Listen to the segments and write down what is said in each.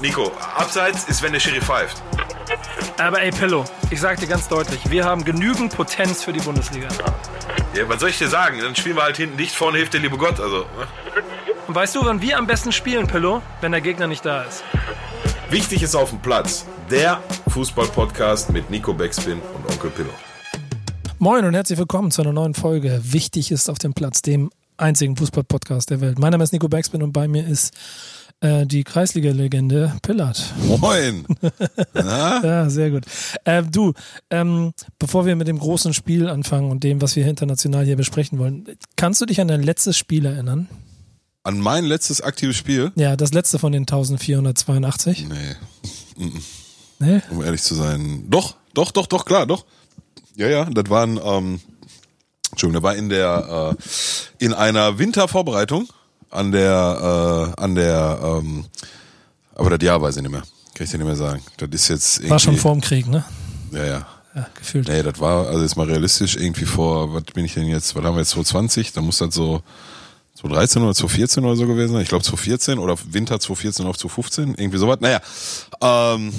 Nico, abseits ist, wenn der Schiri pfeift. Aber ey, Pillow, ich sag dir ganz deutlich, wir haben genügend Potenz für die Bundesliga. Ja, was soll ich dir sagen? Dann spielen wir halt hinten dicht, vorne hilft der liebe Gott. Also, ne? Und weißt du, wann wir am besten spielen, Pillow? Wenn der Gegner nicht da ist. Wichtig ist auf dem Platz. Der Fußball-Podcast mit Nico Beckspin und Onkel Pillow. Moin und herzlich willkommen zu einer neuen Folge. Wichtig ist auf dem Platz, dem einzigen Fußball-Podcast der Welt. Mein Name ist Nico Beckspin und bei mir ist äh, die Kreisliga-Legende Pillard. Moin! Ja, sehr gut. Äh, du, ähm, bevor wir mit dem großen Spiel anfangen und dem, was wir international hier besprechen wollen, kannst du dich an dein letztes Spiel erinnern? An mein letztes aktives Spiel? Ja, das letzte von den 1482. Nee, Nee? um ehrlich zu sein. Doch, doch, doch, doch, klar, doch. Ja, ja, das waren, ähm, Entschuldigung, der war in der, äh, in einer Wintervorbereitung an der, äh, an der, ähm, aber das Jahr weiß ich nicht mehr. Kann ich dir nicht mehr sagen. Das ist jetzt irgendwie. War schon vor dem Krieg, ne? Ja, ja. Ja, gefühlt. Nee, das war, also jetzt mal realistisch, irgendwie vor, was bin ich denn jetzt, was haben wir jetzt, 2020? Da muss das so 2013 oder 2014 oder so gewesen sein. Ich glaube 2014 oder Winter 2014 auf 2015, irgendwie sowas. Naja, ähm,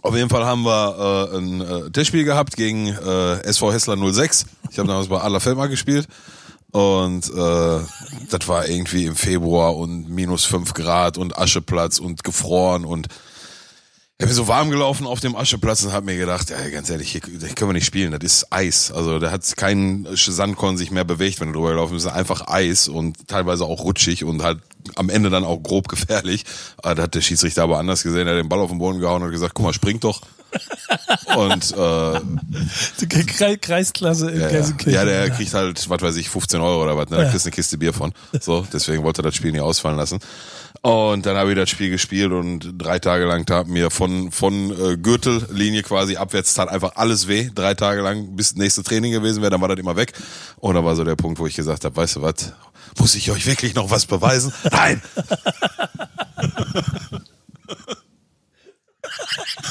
auf jeden Fall haben wir äh, ein äh, Testspiel gehabt gegen äh, SV Hessler 06. Ich habe damals bei Adler Feldmark gespielt. Und äh, das war irgendwie im Februar und minus fünf Grad und Ascheplatz und gefroren und ich bin so warm gelaufen auf dem Ascheplatz und hab mir gedacht, ja, ganz ehrlich, hier, hier können wir nicht spielen, das ist Eis. Also da hat kein Sandkorn sich mehr bewegt, wenn du drüber gelaufen bist. Einfach Eis und teilweise auch rutschig und halt am Ende dann auch grob gefährlich. Ah, Da hat der Schiedsrichter aber anders gesehen, er hat den Ball auf den Boden gehauen und gesagt, guck mal, spring doch. Und äh, Die Kre- Kreisklasse in ja, ja. Gelsenkirchen. ja, der kriegt halt, was weiß ich, 15 Euro oder was, ne? Da Ja. kriegst du eine Kiste Bier von. So, deswegen wollte er das Spiel nicht ausfallen lassen. Und dann habe ich das Spiel gespielt und drei Tage lang tat mir von, von äh, Gürtellinie quasi abwärts tat einfach alles weh. Drei Tage lang, bis nächste Training gewesen wäre, dann war das immer weg. Und da war so der Punkt, wo ich gesagt habe, weißt du was, muss ich euch wirklich noch was beweisen? Nein!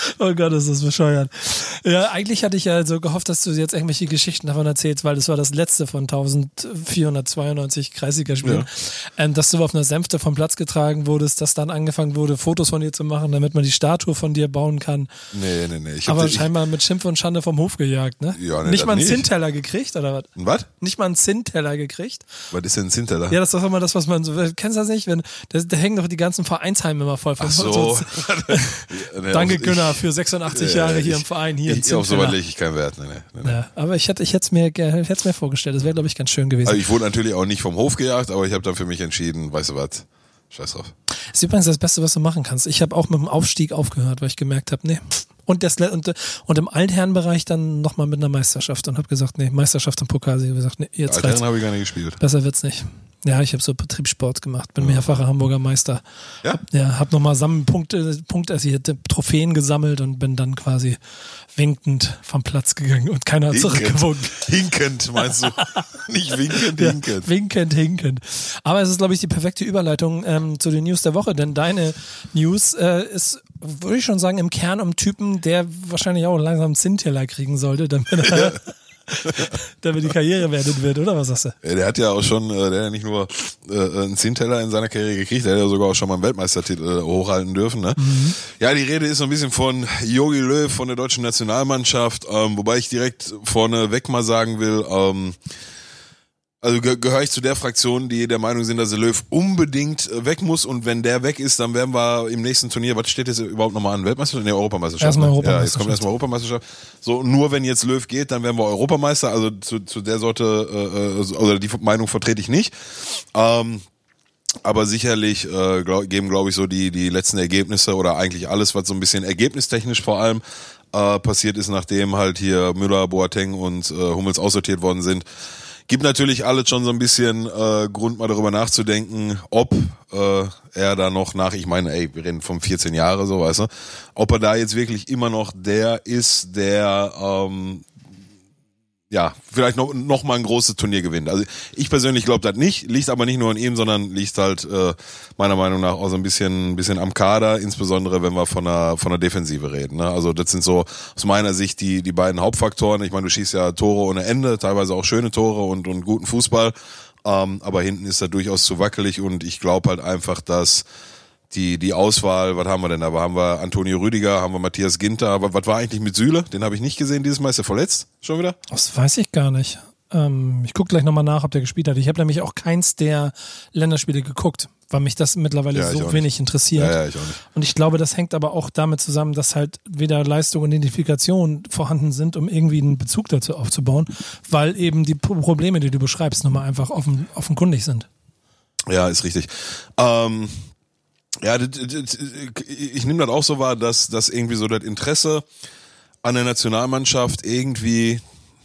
Oh Gott, ist das bescheuert. Ja, eigentlich hatte ich ja so gehofft, dass du jetzt irgendwelche Geschichten davon erzählst, weil das war das letzte von 1492 Kreisligaspielen. Ähm, dass du auf einer Sänfte vom Platz getragen wurdest, dass dann angefangen wurde, Fotos von dir zu machen, damit man die Statue von dir bauen kann. Nee, nee, nee. Ich Aber scheinbar mit Schimpf und Schande vom Hof gejagt, ne? Ja, nee, nicht mal einen nicht. Zinnteller gekriegt, oder was? was? Nicht mal einen Zinnteller gekriegt. Was ist denn ein Zinteller? Ja, das ist doch immer das, was man so, kennst du das nicht? Wenn, da, da hängen doch die ganzen Vereinsheime immer voll von Ach so. Nee, Danke Günner ich- für 86 Ja, Jahre hier ich- im Verein, hier in ich, Auf sowas Zinnteller. lege ich keinen Wert. Nee, nee, nee. Ja, aber ich hätte ich es mir, mir vorgestellt. Das wäre, glaube ich, ganz schön gewesen. Also ich wurde natürlich auch nicht vom Hof gejagt, aber ich habe dann für mich entschieden, weißt du was, scheiß drauf. Das ist übrigens das Beste, was du machen kannst. Ich habe auch mit dem Aufstieg aufgehört, weil ich gemerkt habe, nee. Und, das, und, und im Altherrenbereich dann nochmal mit einer Meisterschaft und habe gesagt, nee, Meisterschaft im Pokal. Sie haben gesagt, nee, jetzt Altherren habe ich gar nicht gespielt. Besser wird's nicht. Ja, ich habe so Betriebssport gemacht, bin mehrfacher Hamburger Meister. Ja? Ja, hab nochmal Punkte, Punkte, also ich Trophäen gesammelt und bin dann quasi winkend vom Platz gegangen und keiner hat zurückgewunken. Hinkend, meinst du? nicht winkend, Ja, hinkend. winkend, hinkend. Aber es ist, glaube ich, die perfekte Überleitung ähm, zu den News der Woche, denn deine News äh, ist, würde ich schon sagen, im Kern um Typen, der wahrscheinlich auch langsam einen Zinnteller kriegen sollte, damit, er, damit die Karriere werden wird, oder was sagst du? Ja, Der hat ja auch schon, äh, der hat ja nicht nur äh, einen Zehnteller in seiner Karriere gekriegt, der hat ja sogar auch schon mal einen Weltmeistertitel äh, hochhalten dürfen. Ne? Ja, die Rede ist so ein bisschen von Jogi Löw, von der deutschen Nationalmannschaft, ähm, wobei ich direkt vorneweg mal sagen will, ähm, also ge gehöre ich zu der Fraktion, die der Meinung sind, dass der Löw unbedingt äh, weg muss und wenn der weg ist, dann werden wir im nächsten Turnier, was steht jetzt überhaupt nochmal an? Weltmeisterschaft? Nee, Europameisterschaft. Erstmal ne? Ja, jetzt kommt Europameisterschaft. erstmal Europameisterschaft. So, nur wenn jetzt Löw geht, dann werden wir Europameister. Also zu, zu der Sorte, äh, äh, oder die Meinung vertrete ich nicht. Ähm, aber sicherlich äh, glaub, geben, glaube ich, so die, die letzten Ergebnisse oder eigentlich alles, was so ein bisschen ergebnistechnisch vor allem äh, passiert ist, nachdem halt hier Müller, Boateng und äh, Hummels aussortiert worden sind. Gibt natürlich alles schon so ein bisschen äh, Grund, mal darüber nachzudenken, ob äh, er da noch nach, ich meine, ey, wir reden von 14 Jahre, so weißt du, ob er da jetzt wirklich immer noch der ist, der ähm, ja, vielleicht noch, noch mal ein großes Turnier gewinnt. Also ich persönlich glaube das nicht, liegt aber nicht nur an ihm, sondern liegt halt äh, meiner Meinung nach auch so ein bisschen, bisschen am Kader, insbesondere wenn wir von der, von der Defensive reden. Ne? Also das sind so aus meiner Sicht die, die beiden Hauptfaktoren. Ich meine, du schießt ja Tore ohne Ende, teilweise auch schöne Tore und, und guten Fußball. Ähm, aber hinten ist er durchaus zu wackelig und ich glaube halt einfach, dass die, die Auswahl, was haben wir denn da? Haben wir Antonio Rüdiger, haben wir Matthias Ginter, aber was war eigentlich mit Süle? Den habe ich nicht gesehen dieses Mal. Ist er verletzt schon wieder? Das weiß ich gar nicht. Ähm, ich gucke gleich nochmal nach, ob der gespielt hat. Ich habe nämlich auch keins der Länderspiele geguckt, weil mich das mittlerweile Ja, so wenig interessiert. Ja, ja, ich auch nicht. Und ich glaube, das hängt aber auch damit zusammen, dass halt weder Leistung und Identifikation vorhanden sind, um irgendwie einen Bezug dazu aufzubauen, weil eben die Pro- Probleme, die du beschreibst, nochmal einfach offen, offenkundig sind. Ja, ist richtig. Ähm, ja, ich nehme das auch so wahr, dass, dass irgendwie so das Interesse an der Nationalmannschaft irgendwie,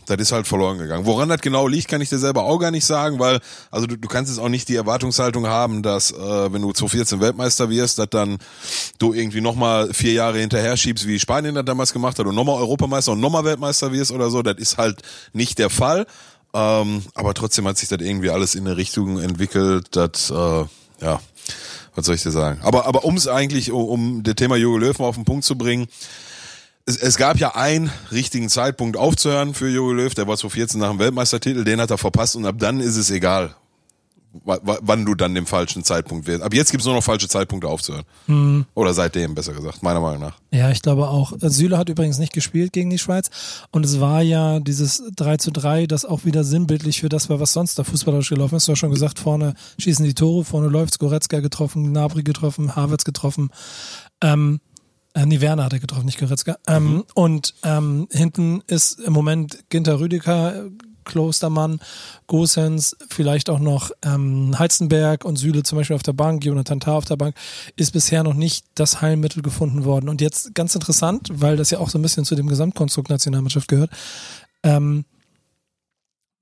das ist halt verloren gegangen. Woran das genau liegt, kann ich dir selber auch gar nicht sagen, weil, also du, du kannst jetzt auch nicht die Erwartungshaltung haben, dass, äh, wenn du 2014 Weltmeister wirst, dass dann du irgendwie nochmal vier Jahre hinterher schiebst, wie Spanien das damals gemacht hat und nochmal Europameister und nochmal Weltmeister wirst oder so. Das ist halt nicht der Fall. Ähm, aber trotzdem hat sich das irgendwie alles in eine Richtung entwickelt, dass, äh, ja, was soll ich dir sagen? Aber, aber um es eigentlich, um, um das Thema Jogi Löw mal auf den Punkt zu bringen, es, es gab ja einen richtigen Zeitpunkt aufzuhören für Jogi Löw, der war 2014 nach dem Weltmeistertitel, den hat er verpasst und ab dann ist es egal, wann du dann den falschen Zeitpunkt wählst. Ab jetzt gibt's nur noch falsche Zeitpunkte aufzuhören. Oder seitdem, besser gesagt, meiner Meinung nach. Ja, ich glaube auch. Süle hat übrigens nicht gespielt gegen die Schweiz. Und es war ja dieses 3 zu 3, das auch wieder sinnbildlich für das war, was sonst da fußballerisch gelaufen ist. Du hast schon gesagt, vorne schießen die Tore, vorne läuft's, Goretzka getroffen, Gnabry getroffen, Havertz getroffen. Ähm, äh, nee, Werner hat er getroffen, nicht Goretzka. Ähm, Und ähm, hinten ist im Moment Ginter Rüdiger, Klostermann, Gosens, vielleicht auch noch ähm, Heizenberg und Süle zum Beispiel auf der Bank, Jonathan Tah auf der Bank, ist bisher noch nicht das Heilmittel gefunden worden. Und jetzt ganz interessant, weil das ja auch so ein bisschen zu dem Gesamtkonstrukt Nationalmannschaft gehört. Ähm,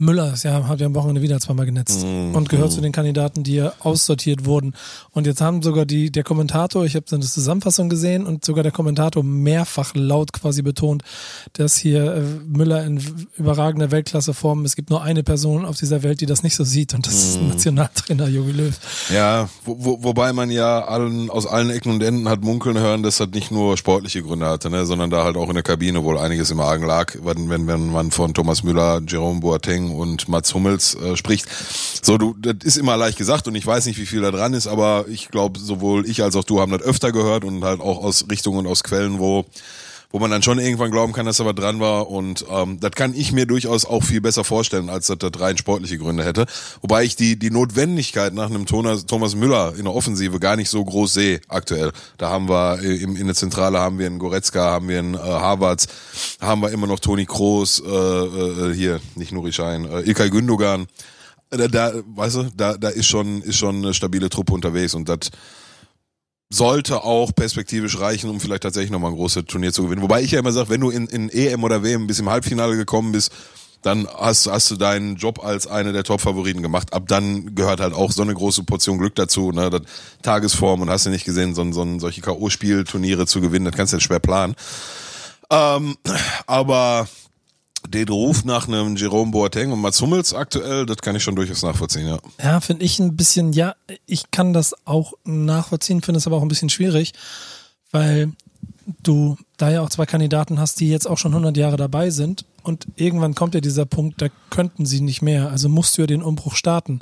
Müller ist ja, hat ja am Wochenende wieder zweimal genetzt Mhm. und gehört zu den Kandidaten, die ja aussortiert wurden. Und jetzt haben sogar die, der Kommentator, ich habe so eine Zusammenfassung gesehen und sogar der Kommentator mehrfach laut quasi betont, dass hier äh, Müller in überragender Weltklasseform, es gibt nur eine Person auf dieser Welt, die das nicht so sieht und das ist Mhm. Nationaltrainer Jogi Löw. Ja, wo, wo, wobei man ja allen, aus allen Ecken und Enden hat munkeln hören, dass das nicht nur sportliche Gründe hatte, ne, sondern da halt auch in der Kabine wohl einiges im Argen lag, wenn, wenn, wenn man von Thomas Müller, Jerome Boateng und Mats Hummels äh, spricht. So, du, das ist immer leicht gesagt und ich weiß nicht, wie viel da dran ist, aber ich glaube, sowohl ich als auch du haben das öfter gehört und halt auch aus Richtungen und aus Quellen, wo wo man dann schon irgendwann glauben kann, dass da was dran war. Und ähm, das kann ich mir durchaus auch viel besser vorstellen, als dass das rein sportliche Gründe hätte. Wobei ich die, die Notwendigkeit nach einem Thomas, Thomas Müller in der Offensive gar nicht so groß sehe aktuell. Da haben wir äh, im, in der Zentrale haben wir einen Goretzka, haben wir einen äh, Havertz, haben wir immer noch Toni Kroos, äh, äh, hier, nicht Nuri Schein, äh, Ilkay Gündogan. Da, da, weißt du, da, da ist schon, ist schon eine stabile Truppe unterwegs und das sollte auch perspektivisch reichen, um vielleicht tatsächlich nochmal ein großes Turnier zu gewinnen. Wobei ich ja immer sage, wenn du in, in EM oder WM bis im Halbfinale gekommen bist, dann hast, hast du deinen Job als eine der Top-Favoriten gemacht. Ab dann gehört halt auch so eine große Portion Glück dazu, ne? Das Tagesform und hast du nicht gesehen, so, so solche K.O.-Spielturniere zu gewinnen, das kannst du jetzt schwer planen. Ähm, aber den Ruf nach einem Jerome Boateng und Mats Hummels aktuell, das kann ich schon durchaus nachvollziehen, ja. Ja, finde ich ein bisschen, ja, ich kann das auch nachvollziehen, finde es aber auch ein bisschen schwierig, weil du da ja auch zwei Kandidaten hast, die jetzt auch schon 100 Jahre dabei sind und irgendwann kommt ja dieser Punkt, da könnten sie nicht mehr, also musst du ja den Umbruch starten.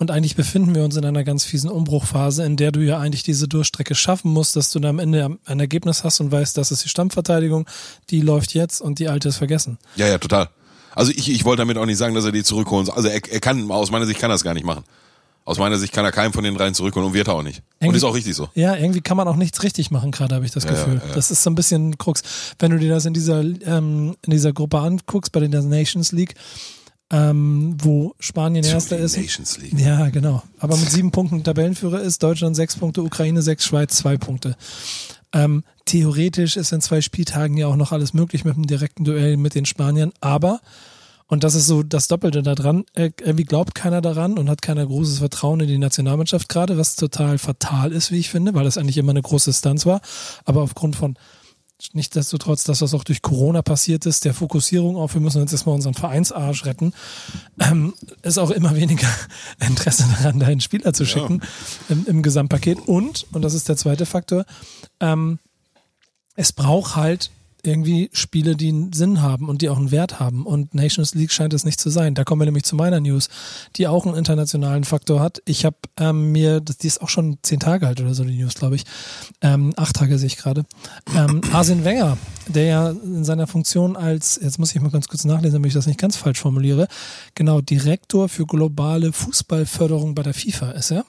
Und eigentlich befinden wir uns in einer ganz fiesen Umbruchphase, in der du ja eigentlich diese Durchstrecke schaffen musst, dass du dann am Ende ein Ergebnis hast und weißt, das ist die Stammverteidigung, die läuft jetzt und die alte ist vergessen. Ja, ja, total. Also ich, ich wollte damit auch nicht sagen, dass er die zurückholen soll. Also er, er kann, aus meiner Sicht kann er das gar nicht machen. Aus meiner Sicht kann er keinen von den dreien zurückholen und wird er auch nicht. Und Irgendwie- ist auch richtig so. Ja, irgendwie kann man auch nichts richtig machen, gerade habe ich das Ja, Gefühl. ja, ja. Das ist so ein bisschen Krux. Wenn du dir das in dieser, ähm, in dieser Gruppe anguckst, bei der Nations League, ähm, wo Spanien Erster ist. Nations League. Ja, genau. Aber mit sieben Punkten Tabellenführer ist Deutschland sechs Punkte, Ukraine sechs, Schweiz zwei Punkte. Ähm, theoretisch ist in zwei Spieltagen ja auch noch alles möglich mit einem direkten Duell mit den Spaniern, aber und das ist so das Doppelte daran. äh, Irgendwie glaubt keiner daran und hat keiner großes Vertrauen in die Nationalmannschaft gerade, was total fatal ist, wie ich finde, weil das eigentlich immer eine große Distanz war. Aber aufgrund von nichtsdestotrotz, dass das auch durch Corona passiert ist, der Fokussierung auf, wir müssen jetzt erstmal unseren Vereinsarsch retten, ähm, ist auch immer weniger Interesse daran, da einen Spieler zu schicken im, im Gesamtpaket. Und, und das ist der zweite Faktor, ähm, es braucht halt irgendwie Spiele, die einen Sinn haben und die auch einen Wert haben. Und Nations League scheint es nicht zu sein. Da kommen wir nämlich zu meiner News, die auch einen internationalen Faktor hat. Ich habe ähm, mir, die ist auch schon zehn Tage alt oder so, die News, glaube ich. Ähm, acht Tage sehe ich gerade. Ähm, Arsene Wenger, der ja in seiner Funktion als, jetzt muss ich mal ganz kurz nachlesen, damit ich das nicht ganz falsch formuliere, genau, Direktor für globale Fußballförderung bei der FIFA ist er.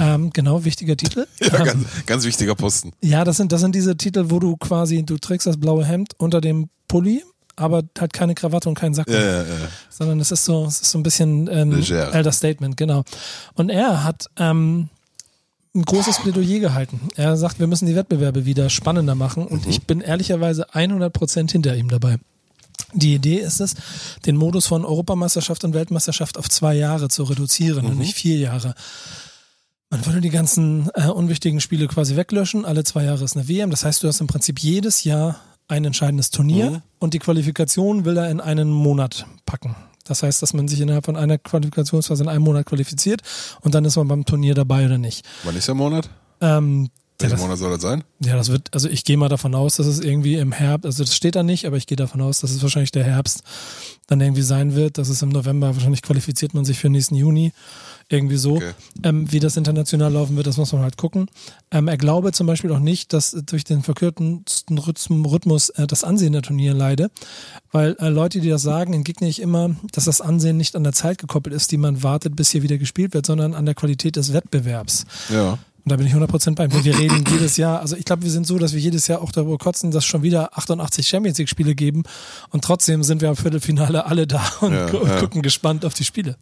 Ähm, genau, wichtiger Titel. Ja, Ähm, ganz, ganz wichtiger Posten. ja, das sind, das sind diese Titel, wo du quasi, du trägst das blaue Hemd unter dem Pulli, aber halt keine Krawatte und keinen Sack. Ja, ja, ja. Sondern es ist so, es ist so ein bisschen ähm, Leger. Elder Statement, genau. Und er hat ähm, ein großes Plädoyer gehalten. Er sagt, wir müssen die Wettbewerbe wieder spannender machen und ich bin ehrlicherweise 100% hinter ihm dabei. Die Idee ist es, den Modus von Europameisterschaft und Weltmeisterschaft auf zwei Jahre zu reduzieren und nicht vier Jahre. Man würde die ganzen äh, unwichtigen Spiele quasi weglöschen. Alle zwei Jahre ist eine WM. Das heißt, du hast im Prinzip jedes Jahr ein entscheidendes Turnier Mhm. und die Qualifikation will er in einen Monat packen. Das heißt, dass man sich innerhalb von einer Qualifikationsphase in einem Monat qualifiziert und dann ist man beim Turnier dabei oder nicht. Wann ist der Monat? Ähm, ja, Welcher Monat soll das sein? ja, das wird, also ich gehe mal davon aus, dass es irgendwie im Herbst, also das steht da nicht, aber ich gehe davon aus, dass es wahrscheinlich der Herbst dann irgendwie sein wird, dass es im November, wahrscheinlich qualifiziert man sich für nächsten Juni, irgendwie so. Okay. Ähm, wie das international laufen wird, das muss man halt gucken. Ähm, er glaube zum Beispiel auch nicht, dass durch den verkürzten Rhythm- Rhythmus äh, das Ansehen der Turniere leide, weil äh, Leute, die das sagen, entgegne ich immer, dass das Ansehen nicht an der Zeit gekoppelt ist, die man wartet, bis hier wieder gespielt wird, sondern an der Qualität des Wettbewerbs. Ja. Und da bin ich 100% bei ihm. Wir reden jedes Jahr, also ich glaube, wir sind so, dass wir jedes Jahr auch darüber kotzen, dass schon wieder 88 Champions League Spiele geben und trotzdem sind wir am Viertelfinale alle da und, Ja, gu- ja. gucken gespannt auf die Spiele.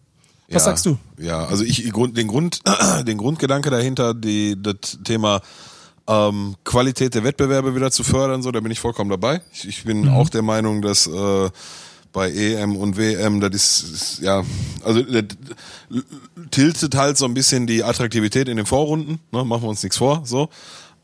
Was ja, sagst du? Ja, also ich den Grund, den Grundgedanke dahinter, die das Thema ähm, Qualität der Wettbewerbe wieder zu fördern, so, da bin ich vollkommen dabei. Ich, ich bin auch der Meinung, dass äh, bei EM und WM, das ist, ist ja, also das tiltet halt so ein bisschen die Attraktivität in den Vorrunden, ne, machen wir uns nichts vor, so.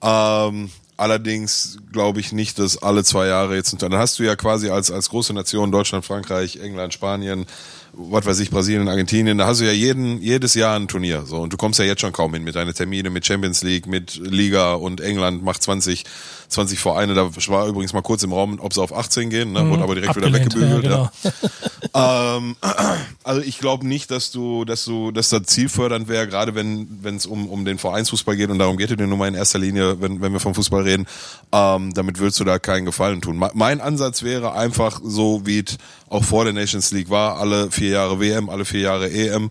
Ähm, allerdings glaube ich nicht, dass alle zwei Jahre jetzt, und dann hast du ja quasi als, als große Nation Deutschland, Frankreich, England, Spanien, was weiß ich, Brasilien, Argentinien, da hast du ja jeden, jedes Jahr ein Turnier, so. Und du kommst ja jetzt schon kaum hin mit deinen Termine, mit Champions League, mit Liga und England macht 20, 20 Vereine, da war übrigens mal kurz im Raum, ob sie auf 18 gehen, ne, wurde aber direkt wieder weggebügelt, ja, ja. genau. Ähm, also ich glaube nicht, dass du, dass du, dass das zielfördernd wäre, gerade wenn es um um den Vereinsfußball geht und darum geht es dir nun mal in erster Linie, wenn wenn wir vom Fußball reden. Ähm, damit würdest du da keinen Gefallen tun. Me- Mein Ansatz wäre einfach so, wie es auch vor der Nations League war, alle vier Jahre WM, alle vier Jahre EM.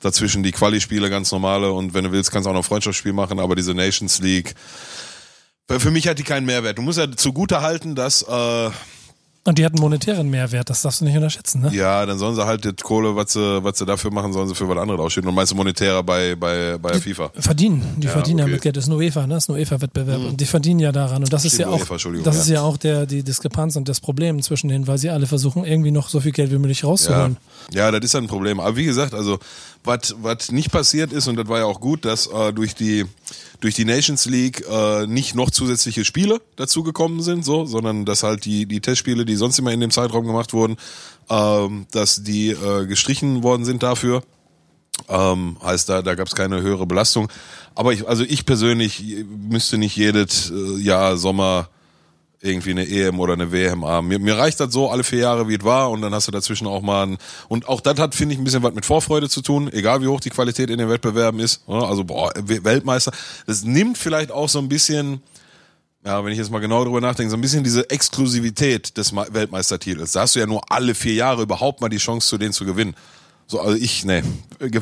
Dazwischen die Quali-Spiele ganz normale und wenn du willst, kannst du auch noch Freundschaftsspiel machen, aber diese Nations League, für mich hat die keinen Mehrwert. Du musst ja zugute halten, dass äh, Und die hatten monetären Mehrwert, das darfst du nicht unterschätzen, ne? ja, dann sollen sie halt die Kohle, was sie, was sie dafür machen, sollen sie für was anderes ausschütten. Und meinst du monetärer bei, bei, bei der FIFA? Verdienen, die Ja, verdienen ja okay. mit Geld. Das ist ein UEFA, ne? Das ist ein UEFA-Wettbewerb. Und die verdienen ja daran. Und das ist ja auch, UEFA, Entschuldigung, das ja. ist ja auch der, die Diskrepanz und das Problem zwischen denen, weil sie alle versuchen, irgendwie noch so viel Geld wie möglich Ja, rauszuholen. ja, das ist ein Problem. Aber wie gesagt, also was nicht passiert ist und das war ja auch gut, dass äh, durch die durch die Nations League äh, nicht noch zusätzliche Spiele dazugekommen sind, so, sondern dass halt die die Testspiele, die sonst immer in dem Zeitraum gemacht wurden, ähm, dass die äh, gestrichen worden sind dafür. Ähm, heißt, da, da gab es keine höhere Belastung. Aber ich, also ich persönlich müsste nicht jedes äh, Jahr Sommer irgendwie eine EM oder eine WM haben. Mir, mir reicht das so alle vier Jahre, wie es war, und dann hast du dazwischen auch mal ein, und auch das hat, finde ich, ein bisschen was mit Vorfreude zu tun, egal wie hoch die Qualität in den Wettbewerben ist. Ja, Also, boah, Weltmeister. Das nimmt vielleicht auch so ein bisschen, ja, wenn ich jetzt mal genau drüber nachdenke, so ein bisschen diese Exklusivität des Weltmeistertitels. Da hast du ja nur alle vier Jahre überhaupt mal die Chance, zu denen zu gewinnen. So, also ich. Ge-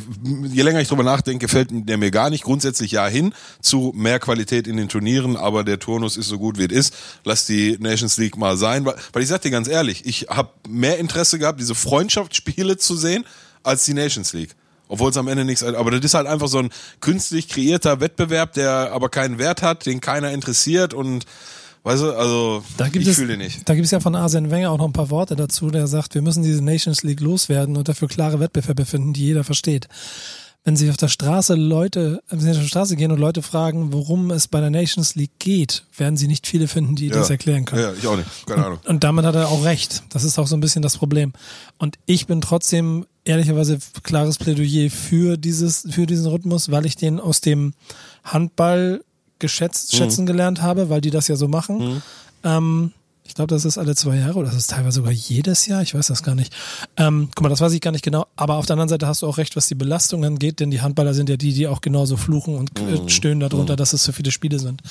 Je länger ich drüber nachdenke, gefällt der mir gar nicht. Grundsätzlich ja hin zu mehr Qualität in den Turnieren, aber der Turnus ist so gut wie es ist. Lass die Nations League mal sein. Weil, weil ich sag dir ganz ehrlich, ich habe mehr Interesse gehabt, diese Freundschaftsspiele zu sehen, als die Nations League. Obwohl es am Ende nichts, aber das ist halt einfach so ein künstlich kreierter Wettbewerb, der aber keinen Wert hat, den keiner interessiert und weißt du, also Da gibt ich es, fühle nicht. Da gibt es ja von Arsene Wenger auch noch ein paar Worte dazu, der sagt, wir müssen diese Nations League loswerden und dafür klare Wettbewerbe finden, die jeder versteht. Wenn Sie auf der Straße Leute, wenn Sie auf der Straße gehen und Leute fragen, worum es bei der Nations League geht, werden Sie nicht viele finden, die das erklären können. Ja, ich auch nicht. Keine Ahnung. Und damit hat er auch recht. Das ist auch so ein bisschen das Problem. Und ich bin trotzdem ehrlicherweise klares Plädoyer für dieses, für diesen Rhythmus, weil ich den aus dem Handball geschätzt, schätzen gelernt habe, weil die das ja so machen. Ähm, Ich glaube, das ist alle zwei Jahre oder das ist teilweise sogar jedes Jahr. Ich weiß das gar nicht. Ähm, guck mal, das weiß ich gar nicht genau. Aber auf der anderen Seite hast du auch recht, was die Belastung angeht, denn die Handballer sind ja die, die auch genauso fluchen und mhm. stöhnen darunter, mhm. dass es so viele Spiele sind.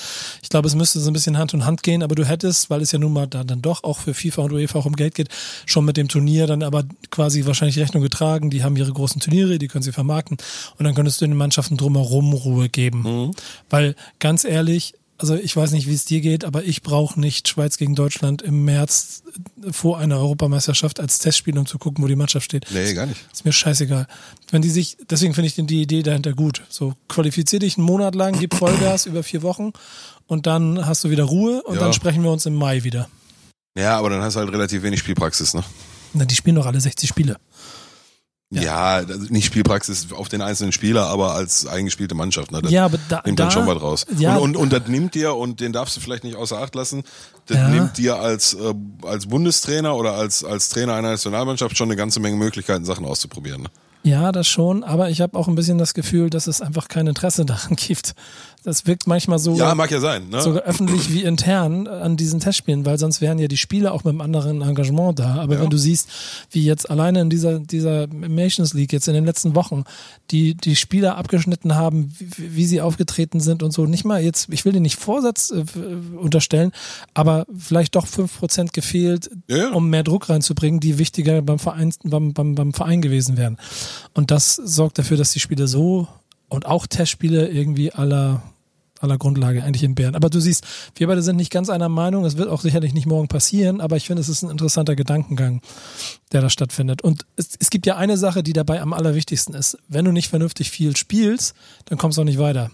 Ich glaube, es müsste so ein bisschen Hand in Hand gehen, aber du hättest, weil es ja nun mal da dann doch auch für FIFA und UEFA auch um Geld geht, schon mit dem Turnier dann aber quasi wahrscheinlich Rechnung getragen. Die haben ihre großen Turniere, die können sie vermarkten und dann könntest du den Mannschaften drumherum Ruhe geben. Mhm. Weil ganz ehrlich, also ich weiß nicht, wie es dir geht, aber ich brauche nicht Schweiz gegen Deutschland im März vor einer Europameisterschaft als Testspiel, um zu gucken, wo die Mannschaft steht. Nee, gar nicht. Ist mir scheißegal. Wenn die sich, deswegen finde ich die Idee dahinter gut. So qualifizier dich einen Monat lang, gib Vollgas über vier Wochen und dann hast du wieder Ruhe und ja. dann sprechen wir uns im Mai wieder. Ja, aber dann hast du halt relativ wenig Spielpraxis, ne? Na, die spielen doch alle 60 Spiele. Ja, ja nicht Spielpraxis auf den einzelnen Spieler, aber als eingespielte Mannschaft. Ne? Das ja, aber da, nimmt da, dann schon was raus. Ja, und, und, und das nimmt dir, und den darfst du vielleicht nicht außer Acht lassen, das ja. nimmt dir als, äh, als Bundestrainer oder als, als Trainer einer Nationalmannschaft schon eine ganze Menge Möglichkeiten, Sachen auszuprobieren. Ne? Ja, das schon, aber ich habe auch ein bisschen das Gefühl, dass es einfach kein Interesse daran gibt. Das wirkt manchmal so. Ja, mag ja sein. Ne? Sogar öffentlich wie intern an diesen Testspielen, weil sonst wären ja die Spiele auch mit einem anderen Engagement da. Aber ja. wenn du siehst, wie jetzt alleine in dieser, dieser Nations League jetzt in den letzten Wochen die, die Spieler abgeschnitten haben, wie, wie sie aufgetreten sind und so, nicht mal jetzt, ich will dir nicht Vorsatz äh, unterstellen, aber vielleicht doch fünf Prozent gefehlt, ja. um mehr Druck reinzubringen, die wichtiger beim Verein, beim, beim, beim Verein gewesen wären. Und das sorgt dafür, dass die Spiele so und auch Testspiele irgendwie aller aller Grundlage eigentlich in Bern. Aber du siehst, wir beide sind nicht ganz einer Meinung. Es wird auch sicherlich nicht morgen passieren, aber ich finde, es ist ein interessanter Gedankengang, der da stattfindet. Und es, es gibt ja eine Sache, die dabei am allerwichtigsten ist. Wenn du nicht vernünftig viel spielst, dann kommst du auch nicht weiter.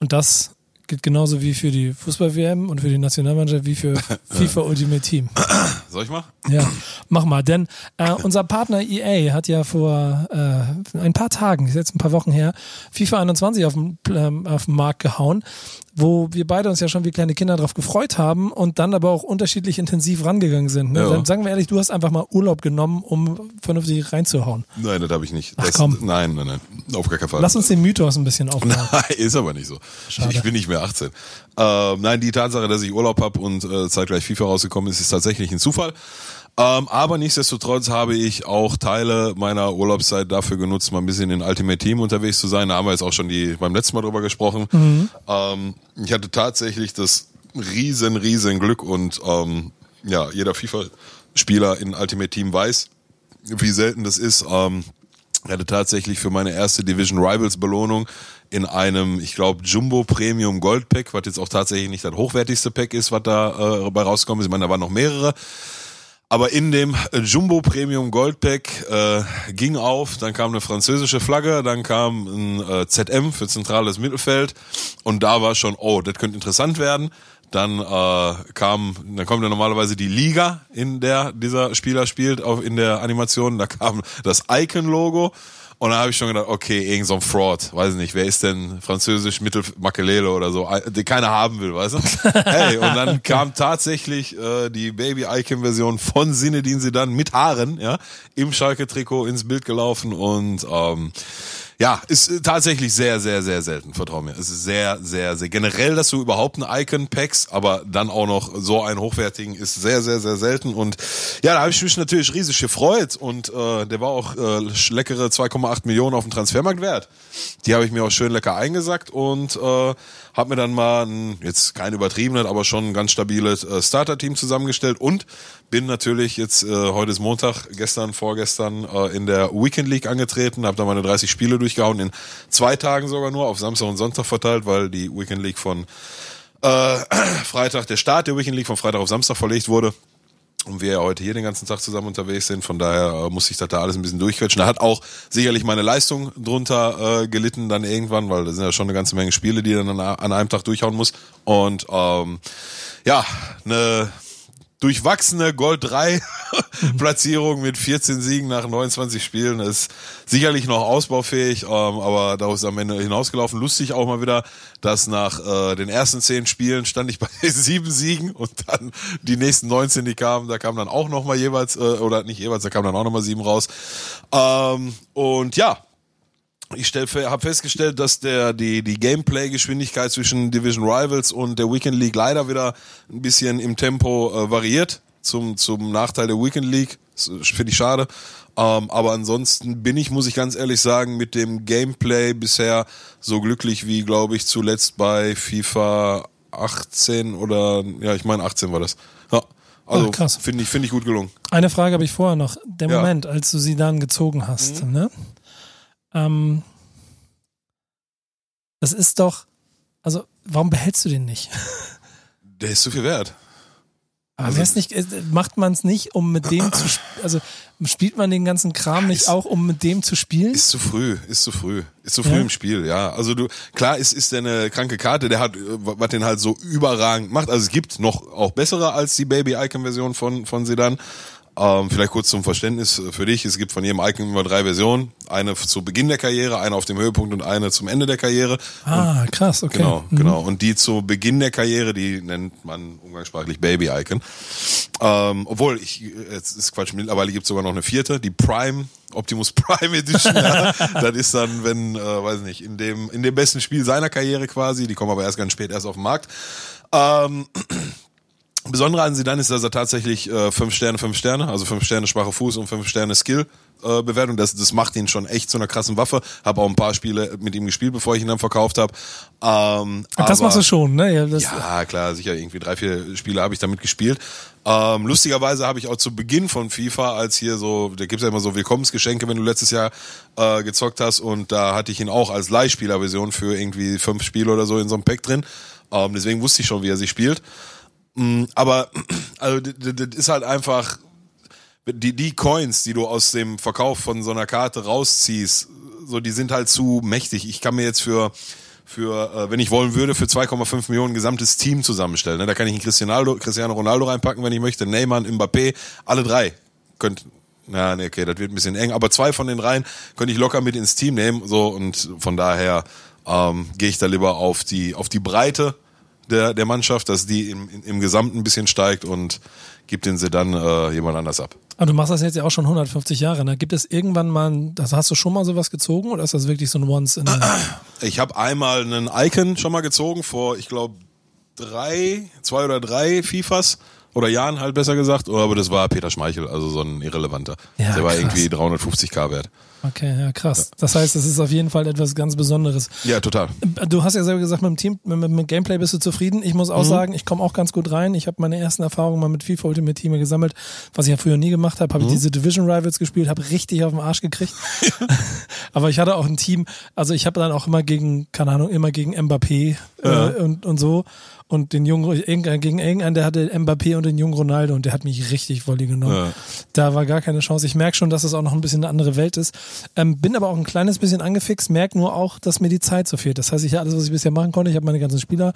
Und das Gilt genauso wie für die Fußball-WM und für die Nationalmannschaft wie für FIFA Ultimate Team. Soll ich mal? Ja, mach mal. Denn äh, unser Partner EA hat ja vor äh, ein paar Tagen, ist jetzt ein paar Wochen her, FIFA 21 auf den, ähm, auf den Markt gehauen wo wir beide uns ja schon wie kleine Kinder drauf gefreut haben und dann aber auch unterschiedlich intensiv rangegangen sind. Ne? Ja. Dann sagen wir ehrlich, du hast einfach mal Urlaub genommen, um vernünftig reinzuhauen. Nein, das habe ich nicht. Ach, komm. Nein, nein, nein, auf gar keinen Fall. Lass uns den Mythos ein bisschen aufbauen. Nein, ist aber nicht so. Schade. Ich bin nicht mehr 18. Ähm, nein, die Tatsache, dass ich Urlaub habe und äh, zeitgleich FIFA rausgekommen ist, ist tatsächlich ein Zufall. Ähm, aber nichtsdestotrotz habe ich auch Teile meiner Urlaubszeit dafür genutzt, mal ein bisschen in Ultimate Team unterwegs zu sein. Da haben wir jetzt auch schon die beim letzten Mal drüber gesprochen. Mhm. Ähm, ich hatte tatsächlich das riesen, riesen Glück und ähm, ja, jeder FIFA-Spieler in Ultimate Team weiß, wie selten das ist. Ähm, ich hatte tatsächlich für meine erste Division Rivals Belohnung in einem, ich glaube, Jumbo Premium Gold Pack, was jetzt auch tatsächlich nicht das hochwertigste Pack ist, was da äh, bei rausgekommen ist. Ich meine, da waren noch mehrere. Aber in dem Jumbo Premium Gold Pack äh, ging auf, dann kam eine französische Flagge, dann kam ein äh, ZM für zentrales Mittelfeld und da war schon, oh, das könnte interessant werden. Dann äh, kam, dann kommt ja normalerweise die Liga, in der dieser Spieler spielt, auf in der Animation. Da kam das Icon-Logo und dann habe ich schon gedacht, okay, irgend so ein Fraud, weiß nicht, wer ist denn französisch Mittel Makelele oder so, die keiner haben will, weißt du? hey, und dann kam tatsächlich äh, die Baby Icon Version von Sinne, den sie dann mit Haaren, ja, im Schalke Trikot ins Bild gelaufen und ähm, ja, ist äh, tatsächlich sehr, sehr, sehr selten, vertrau mir. Es ist sehr, sehr, sehr. Generell, dass du überhaupt einen Icon packst, aber dann auch noch so einen hochwertigen, ist sehr, sehr, sehr selten. Und ja, da habe ich mich natürlich riesig gefreut. Und äh, der war auch äh, leckere 2,8 Millionen auf dem Transfermarkt wert. Die habe ich mir auch schön lecker eingesackt und äh, habe mir dann mal ein, jetzt kein übertriebenes, aber schon ein ganz stabiles äh, Starter-Team zusammengestellt und bin natürlich jetzt, äh, heute ist Montag, gestern, vorgestern äh, in der Weekend League angetreten, habe da meine 30 Spiele durchgehauen, in zwei Tagen sogar nur, auf Samstag und Sonntag verteilt, weil die Weekend League von äh, Freitag, der Start der Weekend League von Freitag auf Samstag verlegt wurde und wir ja heute hier den ganzen Tag zusammen unterwegs sind. Von daher äh, muss ich das da alles ein bisschen durchquetschen. Da hat auch sicherlich meine Leistung drunter äh, gelitten dann irgendwann, weil da sind ja schon eine ganze Menge Spiele, die dann an, an einem Tag durchhauen muss. Und ähm, ja, eine durchwachsene Gold 3 Platzierung mit 14 Siegen nach 29 Spielen ist sicherlich noch ausbaufähig, ähm, aber daraus ist am Ende hinausgelaufen. Lustig auch mal wieder, dass nach äh, den ersten 10 Spielen stand ich bei sieben Siegen und dann die nächsten 19, die kamen, da kamen dann auch noch mal jeweils, äh, oder nicht jeweils, da kamen dann auch noch mal sieben raus. Ähm, und ja, ich habe festgestellt, dass der die die Gameplay-Geschwindigkeit zwischen Division Rivals und der Weekend League leider wieder ein bisschen im Tempo äh, variiert zum zum Nachteil der Weekend League. Finde ich schade. Ähm, aber ansonsten bin ich, muss ich ganz ehrlich sagen, mit dem Gameplay bisher so glücklich wie, glaube ich, zuletzt bei FIFA 18 oder ja, ich meine 18 war das. Ja. Also finde ich, finde ich gut gelungen. Eine Frage habe ich vorher noch. Der ja. Moment, als du sie dann gezogen hast, mhm. ne? Ähm, das ist doch, also warum behältst du den nicht? Der ist zu viel wert. Aber also, nicht, äh, macht man es nicht, um mit dem zu also spielt man den ganzen Kram nicht ist, auch, um mit dem zu spielen? Ist zu früh, ist zu früh. Ist zu früh ja. im Spiel, ja. Also du, klar ist, ist der eine kranke Karte, der hat, was den halt so überragend macht. Also es gibt noch auch bessere als die Baby-Icon-Version von, von Sedan. Ähm, vielleicht kurz zum Verständnis für dich. Es gibt von jedem Icon immer drei Versionen. Eine zu Beginn der Karriere, eine auf dem Höhepunkt und eine zum Ende der Karriere. Ah, und, krass, okay. Genau, mhm. genau. Und die zu Beginn der Karriere, die nennt man umgangssprachlich Baby Icon. Ähm, obwohl, ich, jetzt ist Quatsch, mittlerweile gibt es sogar noch eine vierte, die Prime, Optimus Prime Edition. ja. Das ist dann, wenn, äh, weiß nicht, in dem, in dem besten Spiel seiner Karriere quasi, die kommen aber erst ganz spät erst auf den Markt. Ähm, Besondere an Sidan ist, dass er tatsächlich äh, fünf Sterne, fünf Sterne, also fünf Sterne schwache Fuß und fünf Sterne Skill äh, Bewertung. Das, das macht ihn schon echt zu einer krassen Waffe. Habe auch ein paar Spiele mit ihm gespielt, bevor ich ihn dann verkauft habe. Ähm, das aber, machst du schon, ne? Ja, ja, klar, sicher. Irgendwie drei, vier Spiele habe ich damit gespielt. Ähm, lustigerweise habe ich auch zu Beginn von FIFA, als hier so, da gibt's ja immer so Willkommensgeschenke, wenn du letztes Jahr äh, gezockt hast und da hatte ich ihn auch als Leihspielerversion für irgendwie fünf Spiele oder so in so einem Pack drin. Ähm, deswegen wusste ich schon, wie er sich spielt. Mm, aber also das ist halt einfach die die Coins, die du aus dem Verkauf von so einer Karte rausziehst, so die sind halt zu mächtig. Ich kann mir jetzt für für äh, wenn ich wollen würde für 2,5 Millionen gesamtes Team zusammenstellen. Ne? Da kann ich einen Cristiano, Cristiano Ronaldo reinpacken, wenn ich möchte, Neymar, Mbappé, alle drei könnt ja, nee, okay, das wird ein bisschen eng, aber zwei von den dreien könnte ich locker mit ins Team nehmen, so und von daher ähm, gehe ich da lieber auf die auf die Breite der, der Mannschaft, dass die im, im Gesamten ein bisschen steigt und gibt den Sedan äh, jemand anders ab. Aber du machst das jetzt ja auch schon 150 Jahre. Ne? Gibt es irgendwann mal, das hast du schon mal sowas gezogen oder ist das wirklich so ein Once in a Ich habe einmal einen Icon schon mal gezogen vor, ich glaube, drei, zwei oder drei FIFAs oder Jahren halt besser gesagt, aber das war Peter Schmeichel, also so ein irrelevanter. Ja, der war krass. irgendwie 350k wert. Okay, ja, krass. Das heißt, es ist auf jeden Fall etwas ganz Besonderes. Ja, total. Du hast ja selber gesagt, mit dem Team, mit, mit Gameplay bist du zufrieden. Ich muss auch mhm. sagen, ich komme auch ganz gut rein. Ich habe meine ersten Erfahrungen mal mit FIFA Ultimate Team gesammelt, was ich ja früher nie gemacht habe. Habe mhm. ich diese Division Rivals gespielt, habe richtig auf den Arsch gekriegt. Aber ich hatte auch ein Team, also ich habe dann auch immer gegen, keine Ahnung, immer gegen Mbappé äh, ja. und, und so und den jungen, gegen irgendeinen, der hatte Mbappé und den jungen Ronaldo und der hat mich richtig volley genommen. Ja. Da war gar keine Chance. Ich merke schon, dass es auch noch ein bisschen eine andere Welt ist. Ähm, bin aber auch ein kleines bisschen angefixt, merke nur auch, dass mir die Zeit so fehlt. Das heißt, ich alles, was ich bisher machen konnte, ich habe meine ganzen Spieler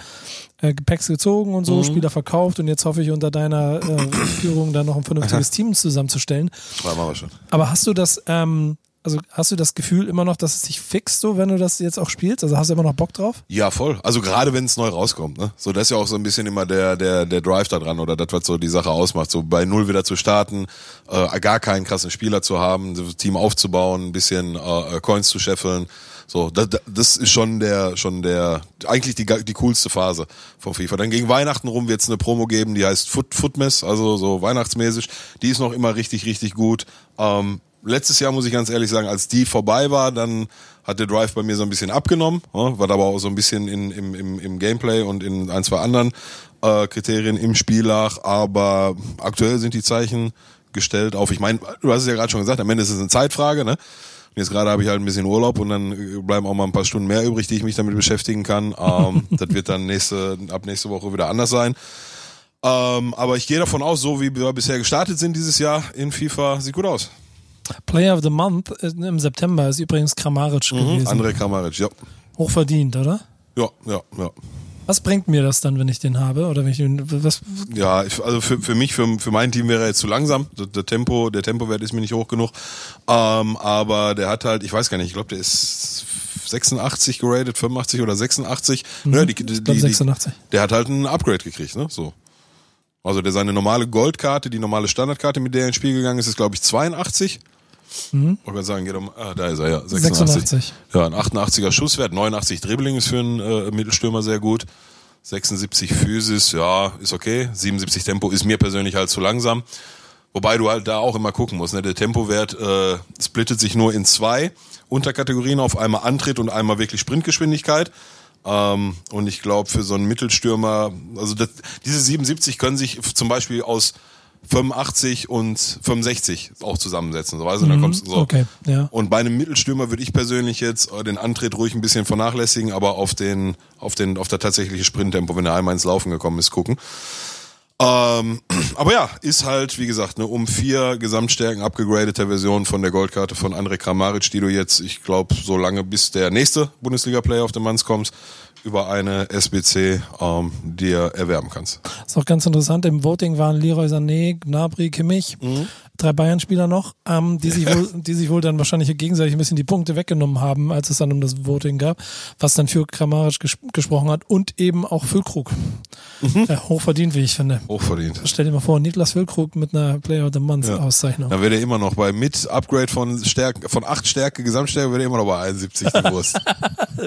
äh, Gepäcks gezogen und so, mhm. Spieler verkauft und jetzt hoffe ich unter deiner äh, Führung dann noch ein vernünftiges Team zusammenzustellen. Das war wir schon. Aber hast du das, ähm, also hast du das Gefühl immer noch, dass es sich fixt, so wenn du das jetzt auch spielst? Also hast du immer noch Bock drauf? Ja, voll. Also gerade wenn es neu rauskommt, ne? So, das ist ja auch so ein bisschen immer der, der, der Drive da dran oder das, was so die Sache ausmacht. So bei Null wieder zu starten, äh, gar keinen krassen Spieler zu haben, das Team aufzubauen, ein bisschen äh, äh Coins zu scheffeln. So, das, das ist schon der, schon der, eigentlich die, die coolste Phase von FIFA. Dann gegen Weihnachten rum wird es eine Promo geben, die heißt Foot, Footmess, also so weihnachtsmäßig. Die ist noch immer richtig, richtig gut. Ähm, letztes Jahr muss ich ganz ehrlich sagen, als die vorbei war, dann hat der Drive bei mir so ein bisschen abgenommen, war aber auch so ein bisschen in, im, im, im Gameplay und in ein, zwei anderen äh, Kriterien im Spiel lag. Aber aktuell sind die Zeichen gestellt auf, ich meine, du hast es ja gerade schon gesagt, am Ende ist es eine Zeitfrage, ne? Und jetzt gerade habe ich halt ein bisschen Urlaub und dann bleiben auch mal ein paar Stunden mehr übrig, die ich mich damit beschäftigen kann. Ähm, das wird dann nächste, ab nächste Woche wieder anders sein. Ähm, aber ich gehe davon aus, so wie wir bisher gestartet sind dieses Jahr in FIFA, sieht gut aus. Player of the Month im September ist übrigens Kramaric mhm, gewesen. André Kramaric, ja. Hochverdient, oder? Ja, ja, ja. Was bringt mir das dann, wenn ich den habe? Oder wenn ich den, was? Ja, ich, also für, für mich, für, für mein Team wäre er jetzt zu langsam. Der, der Tempo, der Tempowert ist mir nicht hoch genug. Ähm, aber der hat halt, ich weiß gar nicht, ich glaube, der ist 86 geratet, 85 oder 86. Mhm, ja, die, die, die, 86. Der hat halt ein Upgrade gekriegt, ne? So. Also der seine normale Goldkarte, die normale Standardkarte, mit der er ins Spiel gegangen ist, ist glaube ich 82. Mhm. Wollte sagen, geht um, ah, da ist er, ja. 86. 86. Ja, ein 88er Schusswert, 89 Dribbling ist für einen äh, Mittelstürmer sehr gut. 76 Physis, ja, ist okay. 77 Tempo ist mir persönlich halt zu langsam. Wobei du halt da auch immer gucken musst. Ne? Der Tempowert äh, splittet sich nur in zwei Unterkategorien auf einmal Antritt und einmal wirklich Sprintgeschwindigkeit. Ähm, und ich glaube, für so einen Mittelstürmer, also das, diese 77 können sich zum Beispiel aus 85 und 65 auch zusammensetzen. So, du, mhm, dann kommst so. Okay, ja. Und bei einem Mittelstürmer würde ich persönlich jetzt äh, den Antritt ruhig ein bisschen vernachlässigen, aber auf den, auf den, auf der tatsächliche Sprinttempo, wenn er einmal ins Laufen gekommen ist, gucken. Ähm, aber ja, ist halt, wie gesagt, eine um vier Gesamtstärken abgegradete Version von der Goldkarte von Andrej Kramaric, die du jetzt, ich glaube, so lange bis der nächste Bundesliga-Player auf den Manns kommst, über eine SBC ähm, dir erwerben kannst. ist auch ganz interessant. Im Voting waren Leroy Sané, Gnabry, Kimmich. Mhm drei Bayern-Spieler noch, ähm, die, sich wohl, die sich wohl dann wahrscheinlich gegenseitig ein bisschen die Punkte weggenommen haben, als es dann um das Voting gab, was dann für Kramaric ges gesprochen hat und eben auch Füllkrug. Mhm. Ja, hochverdient, wie ich finde. Hochverdient. Stell dir mal vor, Niklas Füllkrug mit einer Player of the Month. Auszeichnung. Dann wäre er immer noch bei mit Upgrade von Stärken, von acht Stärke, Gesamtstärke, wäre er immer noch bei 71 die Wurst.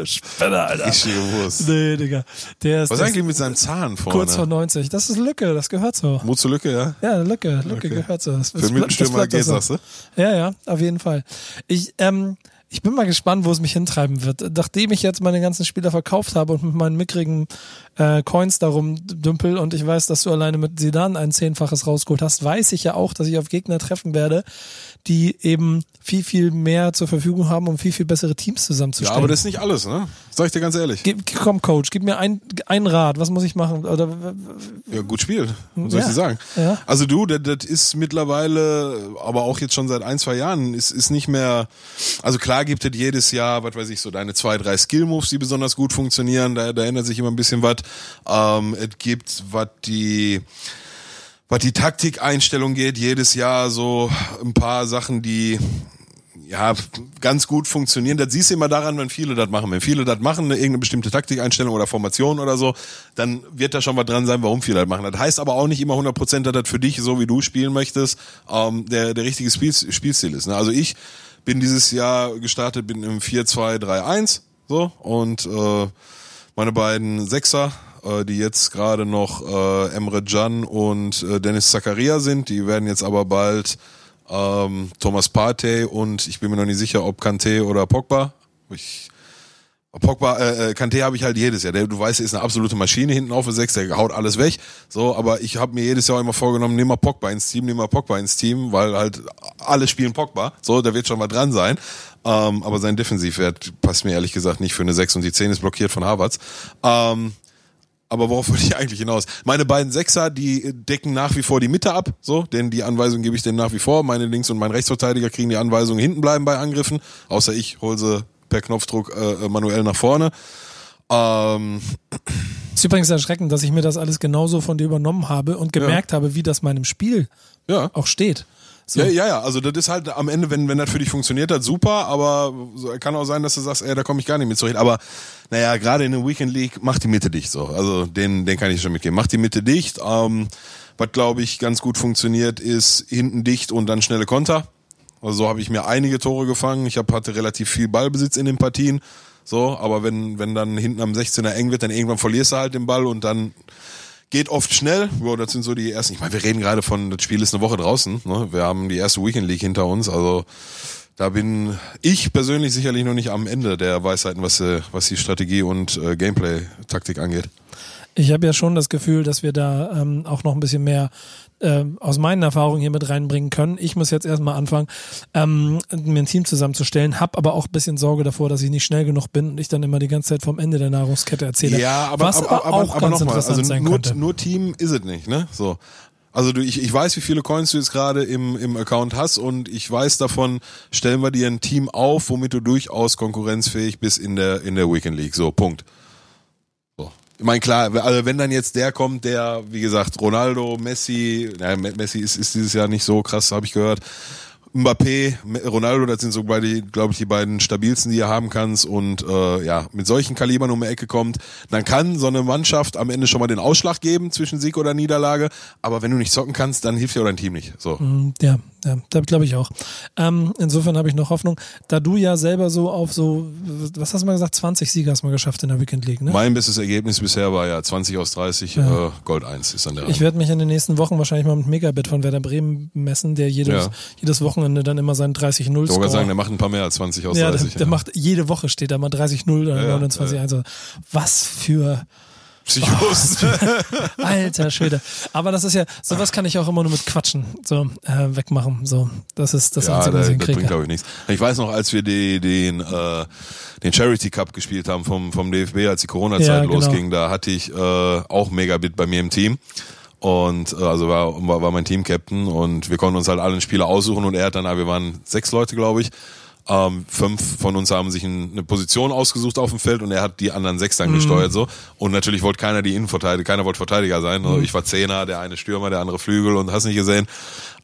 Spinner, Alter. Richtige Wurst. Nee, Digga. Der ist, Was eigentlich mit seinem Zahn vorne? Kurz vor 90. Das ist Lücke, das gehört so. Mut zur Lücke, ja? Ja, Lücke, Lücke okay. gehört so. Das, Für Mittelstürmer geht, sagst du? Ja, ja, auf jeden Fall. Ich, ähm, ich bin mal gespannt, wo es mich hintreiben wird. Nachdem ich jetzt meine ganzen Spieler verkauft habe und mit meinen mickrigen äh, Coins darum dümpel und ich weiß, dass du alleine mit Sidan ein Zehnfaches rausgeholt hast, weiß ich ja auch, dass ich auf Gegner treffen werde, die eben viel, viel mehr zur Verfügung haben, um viel, viel bessere Teams zusammenzustellen. Ja, aber das ist nicht alles, ne? Sag ich dir ganz ehrlich. Gib, komm, Coach, gib mir ein, ein Rat. Was muss ich machen? Oder, ja, gut spielen. Was soll ja. ich dir sagen? Ja. Also du, das, das ist mittlerweile, aber auch jetzt schon seit ein, zwei Jahren, ist, ist nicht mehr, also klar gibt es jedes Jahr, was weiß ich, so deine zwei, drei Skill-Moves, die besonders gut funktionieren. Da, da ändert sich immer ein bisschen was. Ähm, es gibt, was die, was die Taktikeinstellung geht, jedes Jahr so ein paar Sachen, die ja, ganz gut funktionieren. Das siehst du immer daran, wenn viele das machen. Wenn viele das machen, eine, irgendeine bestimmte Taktikeinstellung oder Formation oder so, dann wird da schon was dran sein, warum viele das machen. Das heißt aber auch nicht immer 100%, dass das für dich, so wie du spielen möchtest, ähm, der, der richtige Spiel, Spielstil ist. Ne? Also ich bin dieses Jahr gestartet, bin im 4-2-3-1 so und äh, meine beiden Sechser äh, die jetzt gerade noch äh, Emre Can und äh, Dennis Zakaria sind. Die werden jetzt aber bald ähm, Thomas Partey und ich bin mir noch nicht sicher, ob Kante oder Pogba. Ich, Pogba, äh, äh Kante habe ich halt jedes Jahr. Der, du weißt, ist eine absolute Maschine hinten auf der Sechs, der haut alles weg. So, aber ich habe mir jedes Jahr immer vorgenommen, nimm mal Pogba ins Team, nimm mal Pogba ins Team, weil halt alle spielen Pogba. So, da wird schon mal dran sein. Ähm, aber sein Defensivwert passt mir ehrlich gesagt nicht für eine 6 und die 10 ist blockiert von Harvards. Ähm, aber worauf wollte ich eigentlich hinaus? Meine beiden Sechser, die decken nach wie vor die Mitte ab, so, denn die Anweisung gebe ich denen nach wie vor. Meine Links- und mein Rechtsverteidiger kriegen die Anweisung hinten bleiben bei Angriffen, außer ich hole sie per Knopfdruck äh, manuell nach vorne. Ähm. Ist übrigens erschreckend, dass ich mir das alles genauso von dir übernommen habe und gemerkt ja. habe, wie das meinem Spiel ja. auch steht. So. Ja, ja, ja, also das ist halt am Ende, wenn, wenn das für dich funktioniert hat, super, aber kann auch sein, dass du sagst, ey, da komme ich gar nicht mit zurecht. Aber naja, gerade in der Weekend League, mach die Mitte dicht so. Also den, den kann ich schon mitgeben. Mach die Mitte dicht. Ähm, was glaube ich ganz gut funktioniert, ist hinten dicht und dann schnelle Konter. Also so habe ich mir einige Tore gefangen. Ich hab, hatte relativ viel Ballbesitz in den Partien. So, aber wenn, wenn dann hinten am 16er eng wird, dann irgendwann verlierst du halt den Ball und dann geht oft schnell. Wow, das sind so die ersten. Ich meine, wir reden gerade von, das Spiel ist eine Woche draußen. Ne? Wir haben die erste Weekend League hinter uns. Also da bin ich persönlich sicherlich noch nicht am Ende der Weisheiten, was, äh, was die Strategie und äh, Gameplay-Taktik angeht. Ich habe ja schon das Gefühl, dass wir da ähm, auch noch ein bisschen mehr äh, aus meinen Erfahrungen hier mit reinbringen können. Ich muss jetzt erstmal anfangen, ähm, mir ein Team zusammenzustellen, habe aber auch ein bisschen Sorge davor, dass ich nicht schnell genug bin und ich dann immer die ganze Zeit vom Ende der Nahrungskette erzähle. Ja, aber, was aber, aber, auch aber, ganz aber interessant also sein nur, könnte. nur Team ist es nicht, ne? So. Also du, ich, ich weiß, wie viele Coins du jetzt gerade im, im Account hast und ich weiß davon, stellen wir dir ein Team auf, womit du durchaus konkurrenzfähig bist in der, in der Weekend League. So, Punkt. So. Ich meine, klar, also wenn dann jetzt der kommt, der, wie gesagt, Ronaldo, Messi, naja, Messi ist, ist dieses Jahr nicht so krass, habe ich gehört. Mbappé, Ronaldo, das sind so beide, glaube ich, die beiden stabilsten, die ihr haben kannst. Und äh, ja, mit solchen Kalibern um die Ecke kommt, dann kann so eine Mannschaft am Ende schon mal den Ausschlag geben zwischen Sieg oder Niederlage. Aber wenn du nicht zocken kannst, dann hilft dir dein Team nicht. So. Mm, Ja, ja, da glaube ich auch. Ähm, insofern habe ich noch Hoffnung, da du ja selber so auf so, was hast du mal gesagt, 20 Siege hast du mal geschafft in der Weekend League, ne? Mein bestes Ergebnis bisher war ja 20 aus 30, Ja. äh, Gold 1 ist an der Ich werde mich in den nächsten Wochen wahrscheinlich mal mit Megabit von Werder Bremen messen, der jedes, Ja. jedes Wochenende dann immer seinen 30-0 Ich wollte sagen, der macht ein paar mehr als 20 aus ja, der, 30. der macht, jede Woche steht da mal 30-0 oder Ja, 29 Also, was für, Psychos. alter Schwede. Aber das ist ja, sowas kann ich auch immer nur mit Quatschen so äh, wegmachen. So, das ist das ja, Einzige, was ich das bringt hinkriege. glaube ich nichts. Ich weiß noch, als wir die, den, äh, den Charity Cup gespielt haben vom, vom DFB, als die Corona-Zeit Ja, genau. losging, da hatte ich äh, auch Megabit bei mir im Team. Und äh, also war, war, war mein Team-Captain und wir konnten uns halt alle einen Spieler aussuchen und er hat dann, wir waren sechs Leute, glaube ich. Ähm, fünf von uns haben sich ein, eine Position ausgesucht auf dem Feld und er hat die anderen sechs Mhm. dann gesteuert so. Und natürlich wollte keiner die Innenverteidiger, keiner wollte Verteidiger sein. Mhm. Also Ich war Zehner, der eine Stürmer, der andere Flügel und hast nicht gesehen.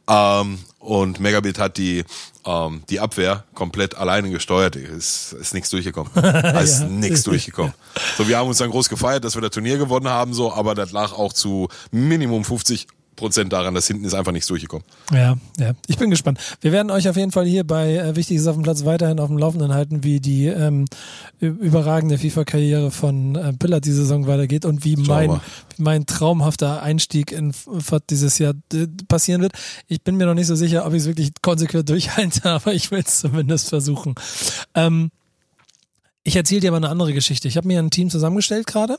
Ähm, und Megabit hat die, ähm, die Abwehr komplett alleine gesteuert. Ist, ist nichts durchgekommen. ist Ja. nichts durchgekommen. So, wir haben uns dann groß gefeiert, dass wir das Turnier gewonnen haben, so, aber das lag auch zu Minimum 50 Prozent daran, dass hinten ist einfach nichts durchgekommen. Ja, ja. Ich bin gespannt. Wir werden euch auf jeden Fall hier bei äh, Wichtiges auf dem Platz weiterhin auf dem Laufenden halten, wie die ähm, überragende FIFA-Karriere von äh, Pillard die Saison weitergeht und wie mein, wie mein traumhafter Einstieg in FOD dieses Jahr äh, passieren wird. Ich bin mir noch nicht so sicher, ob ich es wirklich konsequent durchhalte, aber ich will es zumindest versuchen. Ähm, ich erzähle dir aber eine andere Geschichte. Ich habe mir ein Team zusammengestellt gerade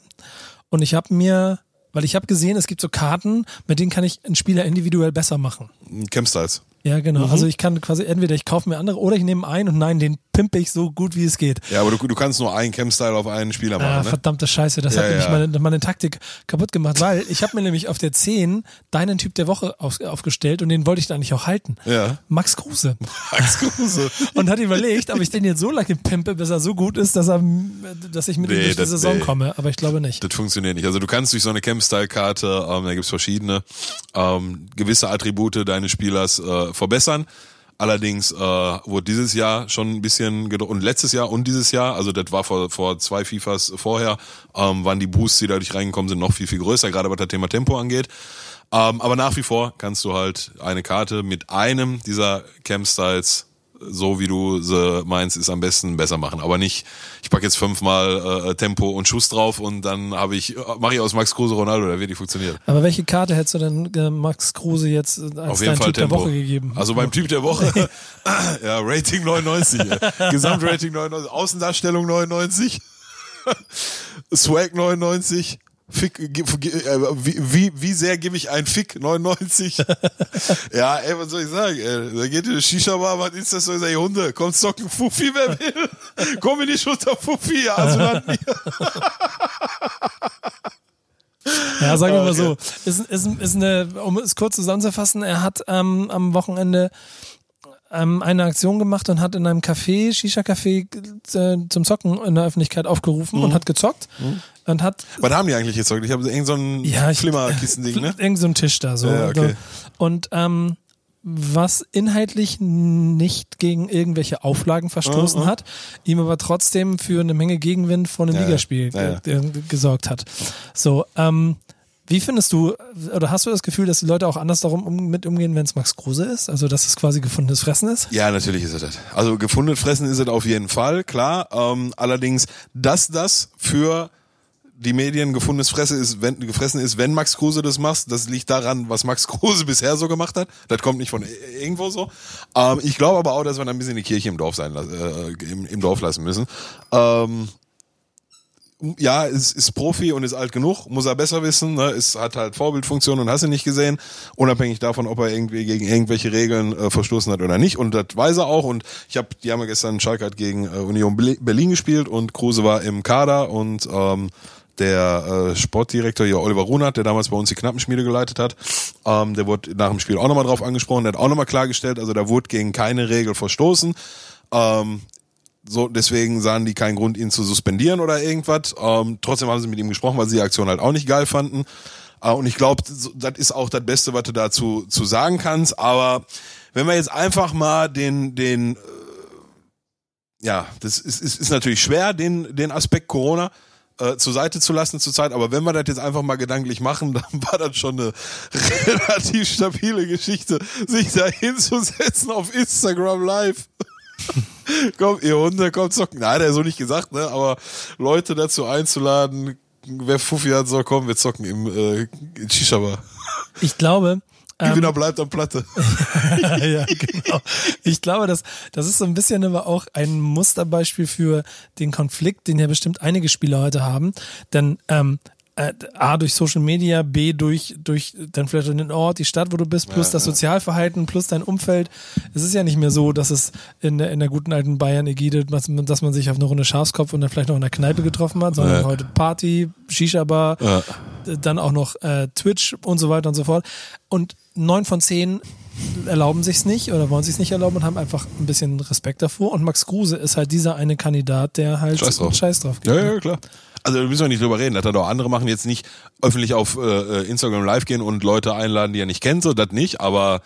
und ich habe mir, weil ich habe gesehen, es gibt so Karten, mit denen kann ich einen Spieler individuell besser machen. Campstyles. Ja, genau. Mhm. Also ich kann quasi entweder ich kaufe mir andere oder ich nehme einen und nein, den pimpe ich so gut wie es geht. Ja, aber du, du kannst nur einen Campstyle auf einen Spieler Ah, machen, ne? verdammte Scheiße, das Ja, hat nämlich ja. meine, meine Taktik kaputt gemacht, weil ich habe mir nämlich auf der 10 deinen Typ der Woche auf, aufgestellt und den wollte ich da eigentlich auch halten. Ja. Max Kruse. Max Kruse. Und hat überlegt, ob ich den jetzt so lange pimpe, bis er so gut ist, dass, er, dass ich mit ihm Nee, durch die das- Saison nee. komme. Aber ich glaube nicht. Das funktioniert nicht. Also du kannst durch so eine Camp-Style-Karte, ähm, da gibt's verschiedene, ähm, gewisse Attribute deines Spielers äh, verbessern. Allerdings äh, wurde dieses Jahr schon ein bisschen und letztes Jahr und dieses Jahr, also das war vor, vor zwei FIFAs vorher, ähm, waren die Boosts, die dadurch reingekommen sind, noch viel, viel größer, gerade was das Thema Tempo angeht. Ähm, aber nach wie vor kannst du halt eine Karte mit einem dieser Camp-Styles so wie du sie meinst, ist am besten besser machen. Aber nicht, ich pack jetzt fünfmal äh, Tempo und Schuss drauf und dann habe ich, äh, mache ich aus Max Kruse Ronaldo, der wird nicht funktionieren. Aber welche Karte hättest du denn äh, Max Kruse jetzt äh, als Auf jeden Fall Typ Tempo. der Woche gegeben? Also beim Typ der Woche, ja, Rating 99, ja. Gesamtrating 99, Außendarstellung 99, Swag 99, Fick, äh, wie, wie, wie sehr gebe ich ein Fick 99? ja, ey, was soll ich sagen? Ey, da geht in eine Shisha-Bar, was ist das so? Ich sag, ey, Hunde, komm zocken Fuffi, wer will. komm mir nicht unter Fuffi, ja, also dann Ja, sagen wir mal so. Ist, ist, ist eine, um es kurz zusammenzufassen, er hat ähm, am Wochenende ähm, eine Aktion gemacht und hat in einem Café, Shisha-Café, äh, zum Zocken in der Öffentlichkeit aufgerufen Mhm. und hat gezockt und hat Was haben die eigentlich jetzt heute? Ich habe irgend so ein ja, Flimmerkisten-Ding, ne? Irgend so ein Tisch da so. Ja, okay. Und ähm, was inhaltlich nicht gegen irgendwelche Auflagen verstoßen Mhm, hat, ihm aber trotzdem für eine Menge Gegenwind vor einem Ja, Ligaspiel ja, äh, gesorgt hat. So, ähm, wie findest du, oder hast du das Gefühl, dass die Leute auch anders darum um, mit umgehen, wenn es Max Kruse ist? Also, dass es quasi gefundenes Fressen ist? Ja, natürlich ist es das. Also gefunden fressen ist es auf jeden Fall, klar. Ähm, allerdings, dass das für die Medien gefundenes Fresse ist, wenn gefressen ist, wenn Max Kruse das macht, das liegt daran, was Max Kruse bisher so gemacht hat. Das kommt nicht von irgendwo so. Ähm, ich glaube aber auch, dass wir da ein bisschen die Kirche im Dorf sein äh, im, im Dorf lassen müssen. Ähm, ja, ist, ist Profi und ist alt genug, muss er besser wissen, ne? ist, hat halt Vorbildfunktion und hast ihn nicht gesehen, unabhängig davon, ob er irgendwie gegen irgendwelche Regeln äh, verstoßen hat oder nicht. Und das weiß er auch. Und ich habe, die haben ja gestern Schalke hat gegen äh, Union Berlin gespielt und Kruse war im Kader und ähm, der äh, Sportdirektor hier Oliver Runert, der damals bei uns die Knappenschmiede geleitet hat, ähm, der wurde nach dem Spiel auch nochmal drauf angesprochen, der hat auch nochmal klargestellt, also da wurde gegen keine Regel verstoßen. Ähm, so, deswegen sahen die keinen Grund, ihn zu suspendieren oder irgendwas. Ähm, trotzdem haben sie mit ihm gesprochen, weil sie die Aktion halt auch nicht geil fanden. Äh, und ich glaube, das ist auch das Beste, was du dazu zu sagen kannst. Aber wenn wir jetzt einfach mal den, den, äh, ja, das ist, ist, ist natürlich schwer, den, den Aspekt Corona äh, zur Seite zu lassen zur Zeit. Aber wenn wir das jetzt einfach mal gedanklich machen, dann war das schon eine relativ stabile Geschichte, sich da hinzusetzen auf Instagram Live. kommt, ihr Hunde, kommt zocken. Nein, der so nicht gesagt, ne? Aber Leute dazu einzuladen, wer Fuffi hat, soll kommen, wir zocken im äh, Shisha-Bar. Ich glaube, Gewinner ähm, bleibt am Platte. ja, genau. Ich glaube, das, das ist so ein bisschen aber auch ein Musterbeispiel für den Konflikt, den ja bestimmt einige Spieler heute haben. Denn ähm, äh, A, durch Social Media, B, durch, durch dann vielleicht den Ort, die Stadt, wo du bist, plus ja, das Sozialverhalten, plus dein Umfeld. Es ist ja nicht mehr so, dass es in der, in der guten alten Bayern-Ägide, dass man sich auf eine Runde Schafskopf und dann vielleicht noch in der Kneipe getroffen hat, sondern ja. heute Party, Shisha-Bar, dann auch noch äh, Twitch und so weiter und so fort. Und neun von zehn erlauben sich's nicht oder wollen sich's nicht erlauben und haben einfach ein bisschen Respekt davor. Und Max Kruse ist halt dieser eine Kandidat, der halt Scheiß drauf, Scheiß drauf gibt. Ja, ja, klar. Also da müssen wir nicht drüber reden. Das hat auch andere machen jetzt nicht öffentlich auf äh, äh, Instagram live gehen und Leute einladen, die er nicht kennt, so das nicht, aber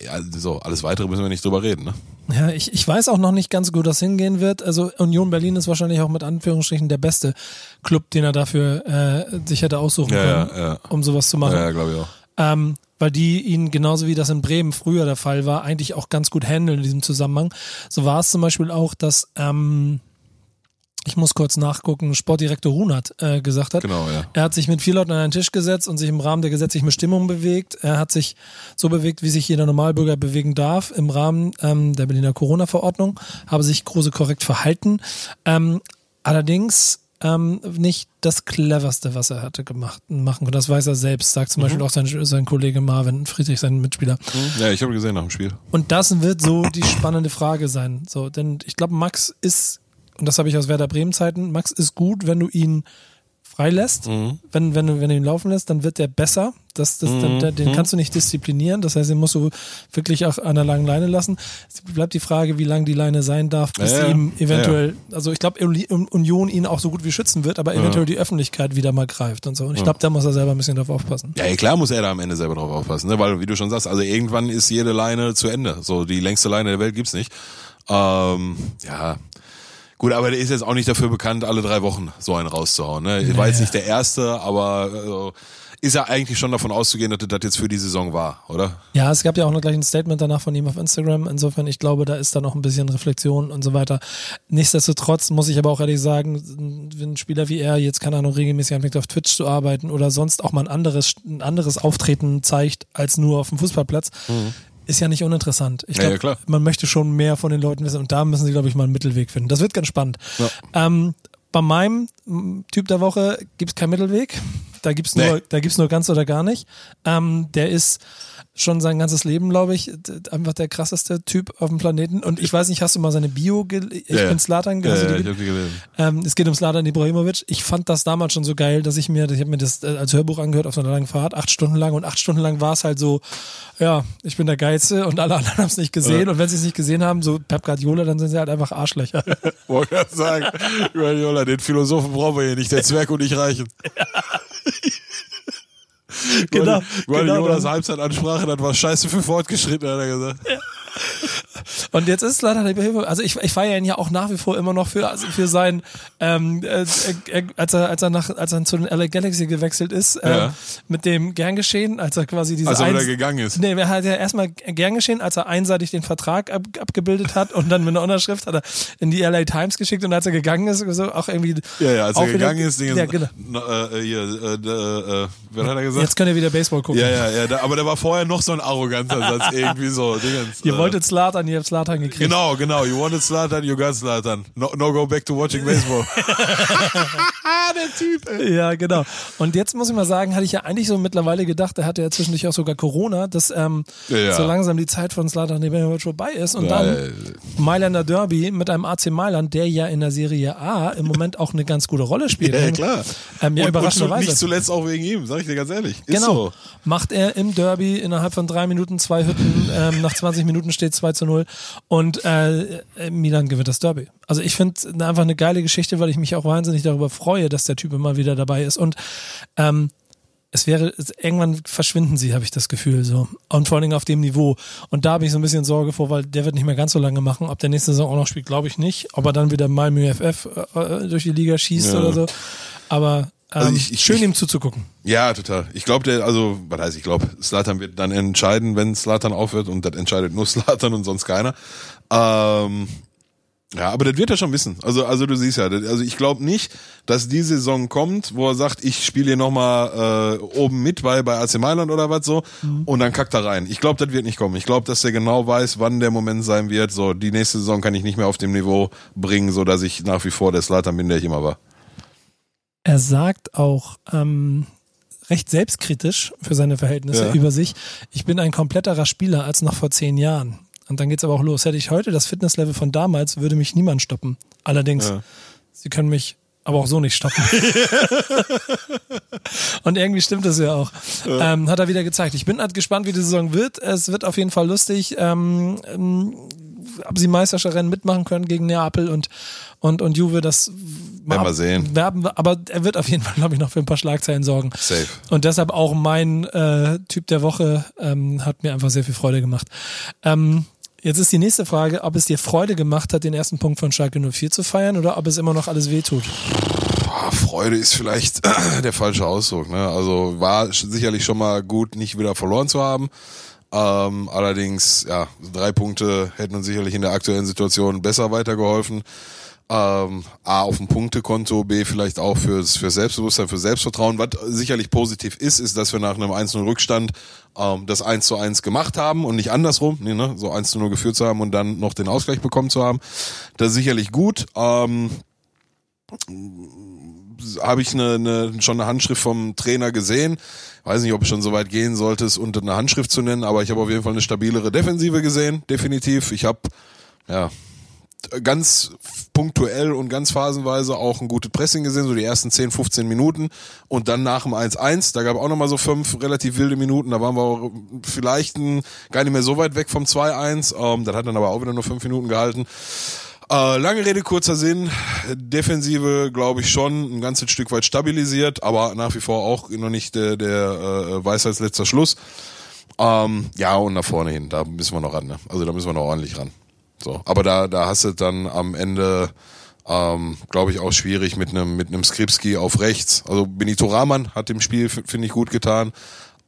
ja, so, alles weitere müssen wir nicht drüber reden, ne? Ja, ich, ich weiß auch noch nicht ganz gut, das hingehen wird. Also Union Berlin ist wahrscheinlich auch mit Anführungsstrichen der beste Club, den er dafür äh, sich hätte aussuchen ja, können, ja, um sowas zu machen. Ja, ja glaube ich auch. Ähm, weil die ihn genauso wie das in Bremen früher der Fall war, eigentlich auch ganz gut handeln in diesem Zusammenhang. So war es zum Beispiel auch, dass ähm, ich muss kurz nachgucken, Sportdirektor Runert äh, gesagt hat. Genau, ja. Er hat sich mit vier Leuten an einen Tisch gesetzt und sich im Rahmen der gesetzlichen Bestimmungen bewegt. Er hat sich so bewegt, wie sich jeder Normalbürger bewegen darf im Rahmen ähm, der Berliner Corona-Verordnung, habe sich große korrekt verhalten. Ähm, allerdings ähm, nicht das cleverste, was er hatte gemacht machen können. Das weiß er selbst, sagt zum mhm. Beispiel auch sein, sein Kollege Marvin Friedrich, sein Mitspieler. Mhm. Ja, ich habe gesehen nach dem Spiel. Und das wird so die spannende Frage sein. So, denn ich glaube, Max ist und das habe ich aus Werder Bremen Zeiten, Max ist gut, wenn du ihn freilässt, mhm. wenn, wenn, du, wenn du ihn laufen lässt, dann wird der besser. Das, das, mhm. den, den kannst du nicht disziplinieren. Das heißt, den musst du wirklich auch an der langen Leine lassen. Es bleibt die Frage, wie lang die Leine sein darf, bis ja, ihm eventuell, ja. also ich glaube, Union ihn auch so gut wie schützen wird, aber eventuell ja. die Öffentlichkeit wieder mal greift und so. Und ich glaube, da muss er selber ein bisschen drauf aufpassen. Ja, klar muss er da am Ende selber drauf aufpassen, ne? weil, wie du schon sagst, also irgendwann ist jede Leine zu Ende. So, die längste Leine der Welt gibt's nicht. Ähm, ja, Gut, aber der ist jetzt auch nicht dafür bekannt, alle drei Wochen so einen rauszuhauen. Ne? Ich war jetzt nicht der Erste, aber also, ist ja eigentlich schon davon auszugehen, dass das jetzt für die Saison war, oder? Ja, es gab ja auch noch gleich ein Statement danach von ihm auf Instagram. Insofern, ich glaube, da ist da noch ein bisschen Reflexion und so weiter. Nichtsdestotrotz muss ich aber auch ehrlich sagen, wenn ein Spieler wie er jetzt, keine Ahnung, regelmäßig anfängt auf Twitch zu arbeiten oder sonst auch mal ein anderes, ein anderes Auftreten zeigt als nur auf dem Fußballplatz, mhm ist ja nicht uninteressant. Ich glaube, ja, ja, man möchte schon mehr von den Leuten wissen und da müssen sie, glaube ich, mal einen Mittelweg finden. Das wird ganz spannend. Ja. Ähm, bei meinem Typ der Woche gibt es keinen Mittelweg. Da gibt's nur, nee. da gibt's nur ganz oder gar nicht. Ähm, der ist schon sein ganzes Leben, glaube ich, einfach der krasseste Typ auf dem Planeten. Und ich weiß nicht, hast du mal seine Bio gelesen? Ich ja, bin Slatan. Ja, ja, ich hab die gelesen. Ähm, es geht um Slatan Ibrahimovic. Ich fand das damals schon so geil, dass ich mir, ich habe mir das äh, als Hörbuch angehört auf so einer langen Fahrt, acht Stunden lang. Und acht Stunden lang war es halt so, ja, ich bin der Geilste und alle anderen haben es nicht gesehen. Ja. Und wenn sie es nicht gesehen haben, so Pep Guardiola, dann sind sie halt einfach Arschlöcher. Wollte gerade sagen, Guardiola, den Philosophen brauchen wir hier nicht, der Zwerg und ich reichen. Ja. genau. Guardiolas genau, Halbzeitansprache, das war scheiße für Fortgeschrittene, hat er gesagt. Ja. Und jetzt ist leider die Hilfe. Also ich, ich feiere ihn ja auch nach wie vor immer noch für, also für sein, ähm, äh, äh, als er, als er nach, als er zu den LA Galaxy gewechselt ist, äh, ja. mit dem Gern geschehen, als er quasi diese. Als er wieder gegangen ist. Nee, er hat ja erstmal Gern geschehen, als er einseitig den Vertrag ab, abgebildet hat und dann mit einer Unterschrift hat er in die LA Times geschickt und als er gegangen ist, so auch irgendwie. Ja, ja, als er gegangen wieder, ist, Dinge, ja, genau. äh, hier, äh, äh, wer hat er gesagt? Jetzt könnt ihr wieder Baseball gucken. Ja, ja, ja, da, aber der war vorher noch so ein arroganter Satz, irgendwie so. Dingens, ihr wolltet Slatan, ihr habt Slatan gekriegt. Genau, genau. You wanted Slatan, you got Slatan. No, no go back to watching baseball. Der Typ. Ey. Ja, genau. Und jetzt muss ich mal sagen, hatte ich ja eigentlich so mittlerweile gedacht, er hatte ja zwischendurch auch sogar Corona, dass ähm, ja, ja. so langsam die Zeit von Slatan Ibrahimovic vorbei ist und ja, dann Mailander Derby mit einem AC Mailand, der ja in der Serie A im Moment auch eine ganz gute Rolle spielt. Ja, klar. Ähm, ja, und, überraschenderweise. Und nicht zuletzt auch wegen ihm, sag ich dir ganz ehrlich. Ist genau. So. Macht er im Derby innerhalb von drei Minuten zwei Hütten, ähm, nach 20 Minuten steht 2 zu 0 und äh, Milan gewinnt das Derby. Also ich finde einfach eine geile Geschichte, weil ich mich auch wahnsinnig darüber freue, dass der Typ immer wieder dabei ist. Und ähm, es wäre, es, irgendwann verschwinden sie, habe ich das Gefühl so. Und vor allen Dingen auf dem Niveau. Und da habe ich so ein bisschen Sorge vor, weil der wird nicht mehr ganz so lange machen. Ob der nächste Saison auch noch spielt, glaube ich nicht. Ob er dann wieder Malmö FF äh, durch die Liga schießt Ja. oder so. Aber Also ich- ich- schön ich- ihm zuzugucken. Ja, total. Ich glaube, der, also, was heißt, ich glaube, Slatan wird dann entscheiden, wenn Slatan aufhört und das entscheidet nur Slatan und sonst keiner. Ähm, ja, aber das wird er schon wissen. Also, also du siehst ja, das, also ich glaube nicht, dass die Saison kommt, wo er sagt, ich spiele hier nochmal äh, oben mit bei, bei AC Mailand oder was so und dann kackt er rein. Ich glaube, das wird nicht kommen. Ich glaube, dass er genau weiß, wann der Moment sein wird. So, die nächste Saison kann ich nicht mehr auf dem Niveau bringen, so dass ich nach wie vor der Slatan bin, der ich immer war. Er sagt auch ähm, recht selbstkritisch für seine Verhältnisse Ja. über sich, ich bin ein kompletterer Spieler als noch vor zehn Jahren. Und dann geht's aber auch los. Hätte ich heute das Fitnesslevel von damals, würde mich niemand stoppen. Allerdings, Ja. sie können mich aber auch so nicht stoppen. Und irgendwie stimmt das ja auch. Ähm, hat er wieder gezeigt. Ich bin halt gespannt, wie die Saison wird. Es wird auf jeden Fall lustig. Ähm, ähm, ob sie Meisterschaftsrennen mitmachen können gegen Neapel und, und, und Juve, das Werden wir sehen. Aber er wird auf jeden Fall, glaube ich, noch für ein paar Schlagzeilen sorgen. Safe. Und deshalb auch mein äh, Typ der Woche ähm, hat mir einfach sehr viel Freude gemacht. Ähm, jetzt ist die nächste Frage, ob es dir Freude gemacht hat, den ersten Punkt von Schalke 04 zu feiern oder ob es immer noch alles wehtut. Freude ist vielleicht der falsche Ausdruck. Ne? Also war sicherlich schon mal gut, nicht wieder verloren zu haben. Ähm, allerdings, ja, drei Punkte hätten uns sicherlich in der aktuellen Situation besser weitergeholfen. Ähm, A, auf dem Punktekonto, B, vielleicht auch fürs, für Selbstbewusstsein, für Selbstvertrauen. Was sicherlich positiv ist, ist, dass wir nach einem 1-0 Rückstand ähm, das 1 zu 1 gemacht haben und nicht andersrum, nee, ne? so 1 zu 0 geführt zu haben und dann noch den Ausgleich bekommen zu haben. Das ist sicherlich gut. Ähm, habe ich eine, eine, schon eine Handschrift vom Trainer gesehen. Weiß nicht, ob es schon so weit gehen sollte, es unter eine Handschrift zu nennen, aber ich habe auf jeden Fall eine stabilere Defensive gesehen, definitiv. Ich habe ja ganz punktuell und ganz phasenweise auch ein gutes Pressing gesehen, so die ersten 10, 15 Minuten und dann nach dem 1-1, da gab auch nochmal so fünf relativ wilde Minuten, da waren wir auch vielleicht ein, gar nicht mehr so weit weg vom 2-1, ähm, das hat dann aber auch wieder nur fünf Minuten gehalten. Äh, lange Rede, kurzer Sinn. Defensive, glaube ich, schon ein ganzes Stück weit stabilisiert, aber nach wie vor auch noch nicht der, der äh, Weisheitsletzter Schluss. Ähm, ja, und nach vorne hin, da müssen wir noch ran. Ne? Also da müssen wir noch ordentlich ran. So, aber da, da hast du dann am Ende, ähm, glaube ich, auch schwierig mit einem mit einem Skripski auf rechts. Also Benito Rahman hat dem Spiel finde ich gut getan.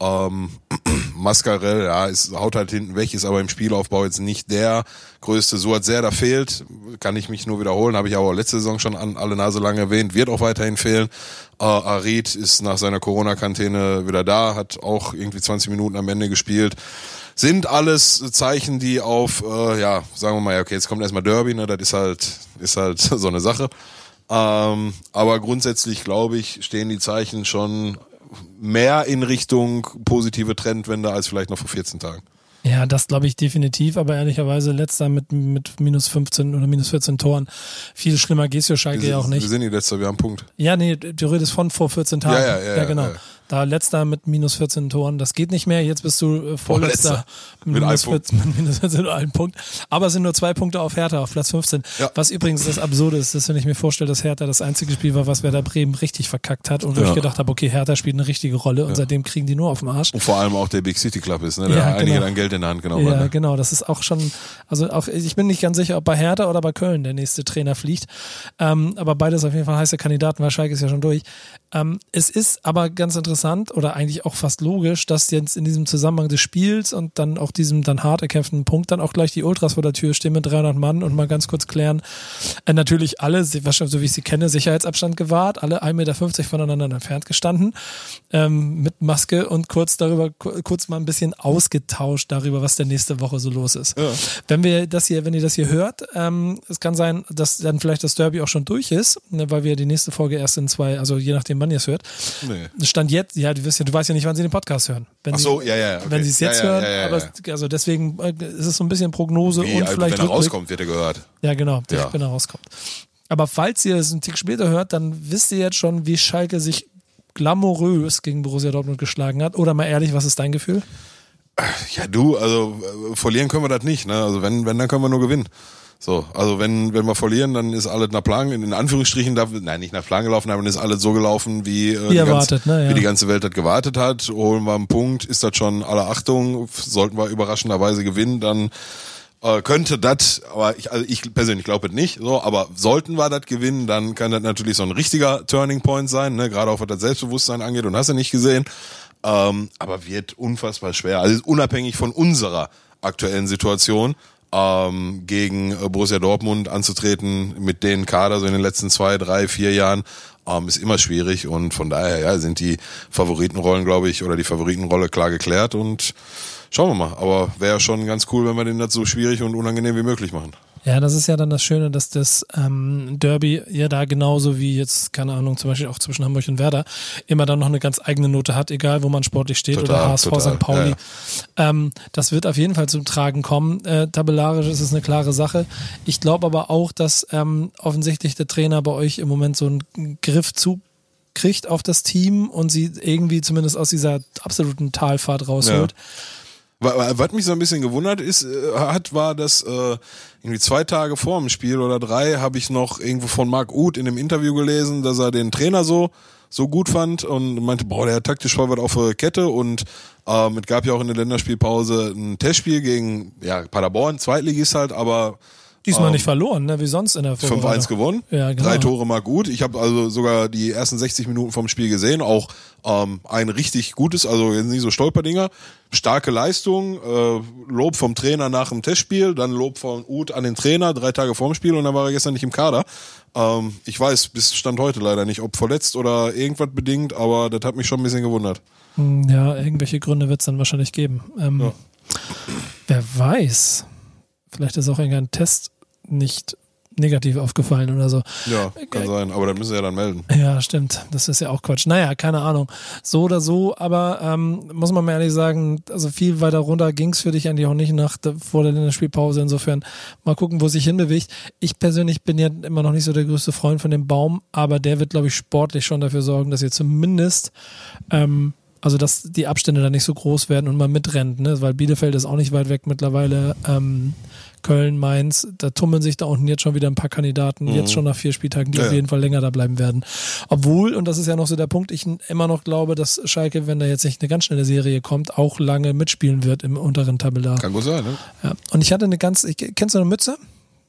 Ähm, Mascarell, ja, ist, haut halt hinten weg, ist aber im Spielaufbau jetzt nicht der größte. Suat da fehlt, kann ich mich nur wiederholen, habe ich aber letzte Saison schon an alle Nase lang erwähnt, wird auch weiterhin fehlen. Äh, Arid ist nach seiner Corona-Quarantäne wieder da, hat auch irgendwie 20 Minuten am Ende gespielt. Sind alles Zeichen, die auf, äh, ja, sagen wir mal, ja, okay, jetzt kommt erstmal Derby, ne, das ist halt, ist halt so eine Sache. Ähm, aber grundsätzlich, glaube ich, stehen die Zeichen schon mehr in Richtung positive Trendwende als vielleicht noch vor 14 Tagen. Ja, das glaube ich definitiv, aber ehrlicherweise letzter mit, mit minus 15 oder minus 14 Toren. Viel schlimmer geht's für Schalke ja auch Wir nicht. sind die Letzte, wir haben einen Punkt. Ja, nee, du redest von vor 14 Tagen. Ja, ja, ja, ja, genau. ja. Da letzter mit minus 14 Toren, das geht nicht mehr. Jetzt bist du äh, vorletzter Mit minus Punkt. 14, mit minus 14 und einem Punkt. Aber es sind nur zwei Punkte auf Hertha, auf Platz 15. Ja. Was übrigens das Absurde ist, dass wenn ich mir vorstelle, dass Hertha das einzige Spiel war, was Werder Bremen richtig verkackt hat und wo Ja. ich gedacht habe, okay, Hertha spielt eine richtige Rolle und seitdem kriegen die nur auf den Arsch. Und vor allem auch der Big City Club ist, ne, der Ja, einige genau. dann Geld in der Hand genommen Ja, hat. Ne? genau. Das ist auch schon, also auch, ich bin nicht ganz sicher, ob bei Hertha oder bei Köln der nächste Trainer fliegt. Ähm, aber beides auf jeden Fall heiße Kandidaten, weil Schalke ist ja schon durch. Ähm, es ist aber ganz interessant oder eigentlich auch fast logisch, dass jetzt in diesem Zusammenhang des Spiels und dann auch diesem dann hart erkämpften Punkt dann auch gleich die Ultras vor der Tür stehen mit 300 Mann und mal ganz kurz klären. Äh, natürlich alle, wahrscheinlich so wie ich sie kenne, Sicherheitsabstand gewahrt, alle 1,50 Meter voneinander entfernt gestanden, ähm, mit Maske und kurz darüber, ku- kurz mal ein bisschen ausgetauscht darüber, was der nächste Woche so los ist. Wenn wir das hier, wenn ihr das hier hört, ähm, es kann sein, dass dann vielleicht das Derby auch schon durch ist, ne, weil wir die nächste Folge erst in zwei, also je nachdem, wann ihr es hört. Nee. Stand jetzt, ja, du, wirst ja, du weißt ja nicht, wann sie den Podcast hören. Wenn Ach so, sie, ja, ja, okay. Wenn sie es jetzt Ja, ja, hören, ja, aber es- also deswegen äh, ist es so ein bisschen Prognose Wie, und also, vielleicht wenn er rauskommt, wird er gehört. Ja, genau, direkt wenn er rauskommt. Aber falls ihr es einen Tick später hört, dann wisst ihr jetzt schon, wie Schalke sich glamourös gegen Borussia Dortmund geschlagen hat. Oder mal ehrlich, was ist dein Gefühl? Ja, du, also äh, verlieren können wir das nicht. Ne? Also wenn, wenn, dann können wir nur gewinnen. So, also wenn, wenn wir verlieren, dann ist alles nach Plan, in Anführungsstrichen, darf, nein, nicht nach Plan gelaufen, aber dann ist alles so gelaufen, wie, äh, Wie die, erwartet, ganze, ne, ja. wie die ganze Welt das gewartet hat. Holen wir einen Punkt, ist das schon aller Achtung, sollten wir überraschenderweise gewinnen, dann äh, könnte das, aber ich, also ich persönlich glaube es nicht, so, aber sollten wir das gewinnen, dann kann das natürlich so ein richtiger Turning Point sein, ne, gerade auch was das Selbstbewusstsein angeht und hast du nicht gesehen. Ähm, aber wird unfassbar schwer. Also unabhängig von unserer aktuellen Situation ähm, gegen äh, Borussia Dortmund anzutreten mit den Kader so in den letzten zwei, drei, vier Jahren ähm, ist immer schwierig und von daher ja sind die Favoritenrollen glaube ich oder die Favoritenrolle klar geklärt und schauen wir mal. Aber wäre schon ganz cool, wenn wir den das so schwierig und unangenehm wie möglich machen. Ja, das ist ja dann das Schöne, dass das ähm, Derby ja da genauso wie jetzt, keine Ahnung, zum Beispiel auch zwischen Hamburg und Werder, immer dann noch eine ganz eigene Note hat, egal wo man sportlich steht Total, oder HSV total, St. Pauli. ja, Ähm, das wird auf jeden Fall zum Tragen kommen. Äh, tabellarisch ist es eine klare Sache. Ich glaube aber auch, dass ähm, offensichtlich der Trainer bei euch im Moment so einen Griff zu kriegt auf das Team und sie irgendwie zumindest aus dieser absoluten Talfahrt rausholt. Wa- Was mich so ein bisschen gewundert ist, äh, hat, war, dass äh, irgendwie zwei Tage vor dem Spiel oder drei habe ich noch irgendwo von Marc Uth in einem Interview gelesen, dass er den Trainer so so gut fand und meinte, boah, der hat taktisch voll was auf der Kette und ähm, es gab ja auch in der Länderspielpause ein Testspiel gegen ja, Paderborn, Zweitligist halt, aber Diesmal Ähm, nicht verloren, ne? wie sonst in der 5-1 Vorbereitung. gewonnen. Ja, genau. Drei Tore mal gut. Ich habe also sogar die ersten 60 Minuten vom Spiel gesehen. Auch ähm, ein richtig gutes, also nicht so Stolperdinger. Starke Leistung, äh, Lob vom Trainer nach dem Testspiel, dann Lob von Uth an den Trainer, drei Tage vorm Spiel und dann war er gestern nicht im Kader. Ähm, ich weiß bis Stand heute leider nicht, ob verletzt oder irgendwas bedingt, aber das hat mich schon ein bisschen gewundert. Hm, Ja, irgendwelche Gründe wird es dann wahrscheinlich geben. Ähm, Ja. Wer weiß. Vielleicht ist auch irgendein Test nicht negativ aufgefallen oder so. Ja, kann sein, aber das müssen sie ja dann melden. Ja, stimmt. Das ist ja auch Quatsch. Naja, keine Ahnung. So oder so, aber ähm, muss man mal ehrlich sagen, also viel weiter runter ging's für dich eigentlich auch nicht nach der, vor der Länderspielpause. Insofern mal gucken, wo es sich hinbewegt. Ich persönlich bin ja immer noch nicht so der größte Freund von dem Baum, aber der wird, glaube ich, sportlich schon dafür sorgen, dass ihr zumindest ähm, also dass die Abstände da nicht so groß werden und man mitrennt, ne? weil Bielefeld ist auch nicht weit weg mittlerweile. Ähm, Köln, Mainz, da tummeln sich da unten jetzt schon wieder ein paar Kandidaten, jetzt schon nach vier Spieltagen, die Ja, auf jeden Fall länger da bleiben werden. Obwohl, und das ist ja noch so der Punkt, ich immer noch glaube, dass Schalke, wenn da jetzt nicht eine ganz schnelle Serie kommt, auch lange mitspielen wird im unteren Tabellar. Kann gut sein, ne? Ja. Und ich hatte eine ganz, ich, kennst du eine Mütze?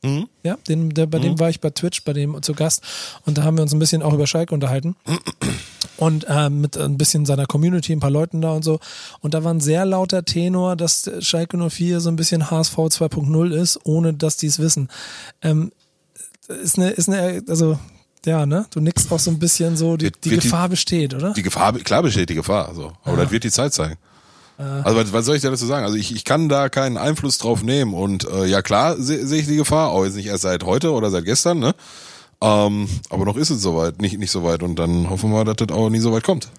Mhm. Ja, den, der, bei dem war ich bei Twitch, bei dem zu Gast und da haben wir uns ein bisschen auch über Schalke unterhalten und äh, mit ein bisschen seiner Community, ein paar Leuten da und so. Und da war ein sehr lauter Tenor, dass Schalke 04 so ein bisschen HSV 2.0 ist, ohne dass die es wissen. Ähm, ist eine, ist eine, also ja, ne? Du nickst auch so ein bisschen so, die, die wird die- Gefahr besteht, oder? Die Gefahr, klar besteht die Gefahr, so. Aber das wird die Zeit zeigen. Also was, was soll ich da dazu sagen? Also ich, ich kann da keinen Einfluss drauf nehmen und äh, ja klar sehe seh ich die Gefahr, auch jetzt nicht erst seit heute oder seit gestern, ne? Ähm, aber noch ist es soweit, nicht nicht soweit und dann hoffen wir, dass das auch nie so weit kommt.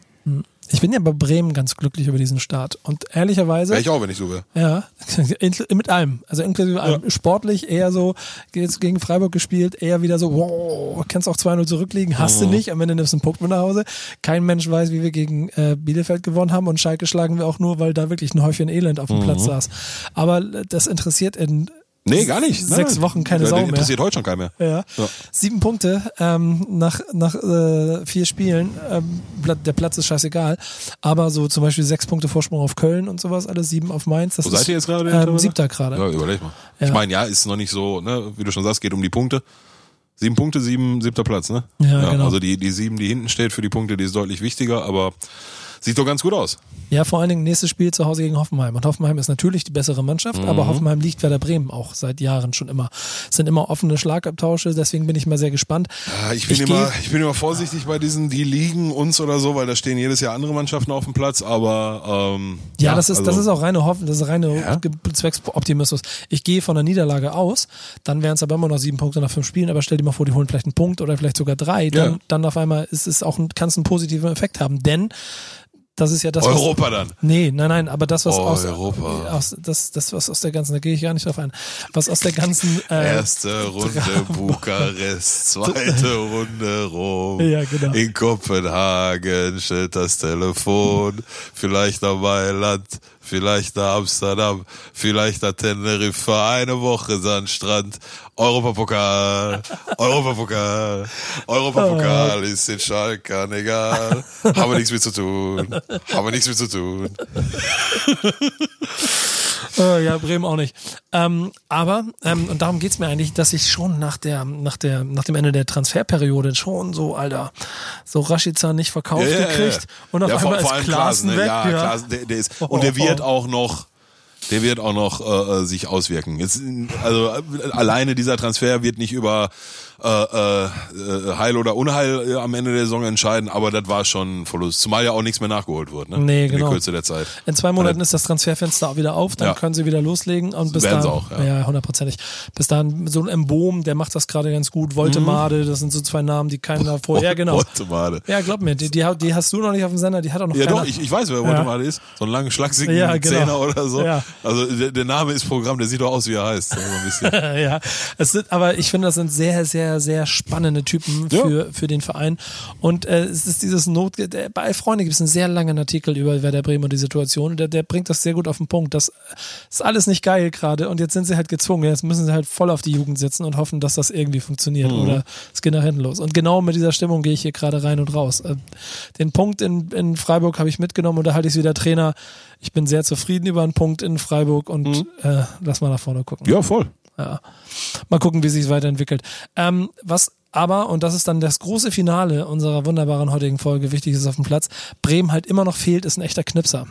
Ich bin ja bei Bremen ganz glücklich über diesen Start. Und ehrlicherweise. Wäre ich auch, wenn ich so wäre. Ja, mit allem. Also inklusive allem. Sportlich eher so, jetzt gegen Freiburg gespielt, eher wieder so, wow, kannst auch 2-0 zurückliegen, hast du nicht, am Ende nimmst du einen Punkt mit nach Hause. Kein Mensch weiß, wie wir gegen äh, Bielefeld gewonnen haben und Schalke schlagen wir auch nur, weil da wirklich ein Häufchen Elend auf dem Platz saß. Aber das interessiert in Nee, gar nicht. sechs Wochen keine Ja, Sau mehr. interessiert heute schon keinen mehr. Ja. Ja. Sieben Punkte ähm, nach, nach äh, vier Spielen. Ähm, der Platz ist scheißegal. Aber so zum Beispiel sechs Punkte Vorsprung auf Köln und sowas, alles sieben auf Mainz. Das Wo ist, seid ihr jetzt gerade? Ähm, siebter gerade. Ja, überleg mal. Ja. Ich meine, ja, ist noch nicht so, ne, wie du schon sagst, geht um die Punkte. Sieben Punkte, sieben, siebter Platz, ne? Ja, genau. Also die, die sieben, die hinten steht für die Punkte, die ist deutlich wichtiger, aber sieht doch ganz gut aus. Ja, vor allen Dingen nächstes Spiel zu Hause gegen Hoffenheim. Und Hoffenheim ist natürlich die bessere Mannschaft, Mhm. aber Hoffenheim liegt Werder Bremen auch seit Jahren schon immer. Es sind immer offene Schlagabtausche, deswegen bin ich mal sehr gespannt. Ja, ich bin Ich immer, ich bin immer vorsichtig bei diesen, die liegen uns oder so, weil da stehen jedes Jahr andere Mannschaften auf dem Platz, aber ähm, Ja, das ist, also, das ist auch reine Hoffen, das ist reine Ja. Zwecksoptimismus. Ich gehe von der Niederlage aus, dann wären es aber immer noch sieben Punkte nach fünf Spielen, aber stell dir mal vor, die holen vielleicht einen Punkt oder vielleicht sogar drei, dann, Ja. dann auf einmal ist es auch ein, kann es einen positiven Effekt haben, denn das ist ja das, was, Europa dann. Nee, nein, nein, aber das, was Oh, aus, Europa. aus das, das, was aus der ganzen, da gehe ich gar nicht drauf ein, was aus der ganzen äh, Erste Runde Bukarest, zweite Runde Rom. Ja, genau. In Kopenhagen steht das Telefon, vielleicht nach Mailand, vielleicht nach Amsterdam, vielleicht nach Teneriffa, eine Woche Sandstrand, Europapokal, Europapokal, Europapokal ist den Schalkern egal, haben wir nichts mit zu tun, haben wir nichts mit zu tun. Äh, ja, Bremen auch nicht. Ähm, aber, ähm, und darum geht's mir eigentlich, dass ich schon nach der, nach der, nach dem Ende der Transferperiode schon so, Alter, so Rashica nicht verkauft Ja, ja, ja, gekriegt ja. und auf ja, vor, einmal vor ist Klaassen ne? weg. Ja, ja. Klaassen, der, der ist, Oh, und der oh, wird oh. auch noch, der wird auch noch äh, äh, sich auswirken. Jetzt, also alleine dieser Transfer wird nicht über äh, äh, äh, Heil oder Unheil äh, am Ende der Saison entscheiden, aber das war schon ein Verlust. Zumal ja auch nichts mehr nachgeholt wurde, ne? Nee, In genau. der Kürze der Zeit. In zwei Monaten ist das Transferfenster auch wieder auf, dann Ja. können sie wieder loslegen und bis Werden dahin, sie auch, ja. ja, hundertprozentig. Bis dahin so ein Emboom, der macht das gerade ganz gut. Voltemade, das sind so zwei Namen, die keiner vorher, genau. Voltemade. Ja, glaub mir, die, die, die hast du noch nicht auf dem Sender, die hat auch noch Ja keiner. doch, ich, ich weiß, wer Voltemade ist. So einen langen, schlagsigen Ja, genau. Zehner oder so. Ja. Also der, der Name ist Programm, der sieht doch aus, wie er heißt. So ein bisschen. ja, es sind, aber ich finde, das sind sehr, sehr, sehr spannende Typen Ja. für, für den Verein. Und äh, es ist dieses Not, der, bei Freunde gibt es einen sehr langen Artikel über Werder Bremen und die Situation. Und der, der bringt das sehr gut auf den Punkt. Das ist alles nicht geil gerade und jetzt sind sie halt gezwungen. Jetzt müssen sie halt voll auf die Jugend setzen und hoffen, dass das irgendwie funktioniert Mhm. oder es geht nach hinten los. Und genau mit dieser Stimmung gehe ich hier gerade rein und raus. Äh, Den Punkt in, in Freiburg habe ich mitgenommen und da halte ich es wieder Trainer. Ich bin sehr zufrieden über einen Punkt in Freiburg und äh, lass mal nach vorne gucken. Mhm. ja, voll. Ja. Mal gucken, wie sich es weiterentwickelt. Ähm, was aber, und das ist dann das große Finale unserer wunderbaren heutigen Folge, wichtig ist auf dem Platz, Bremen halt immer noch fehlt, ist ein echter Knipser.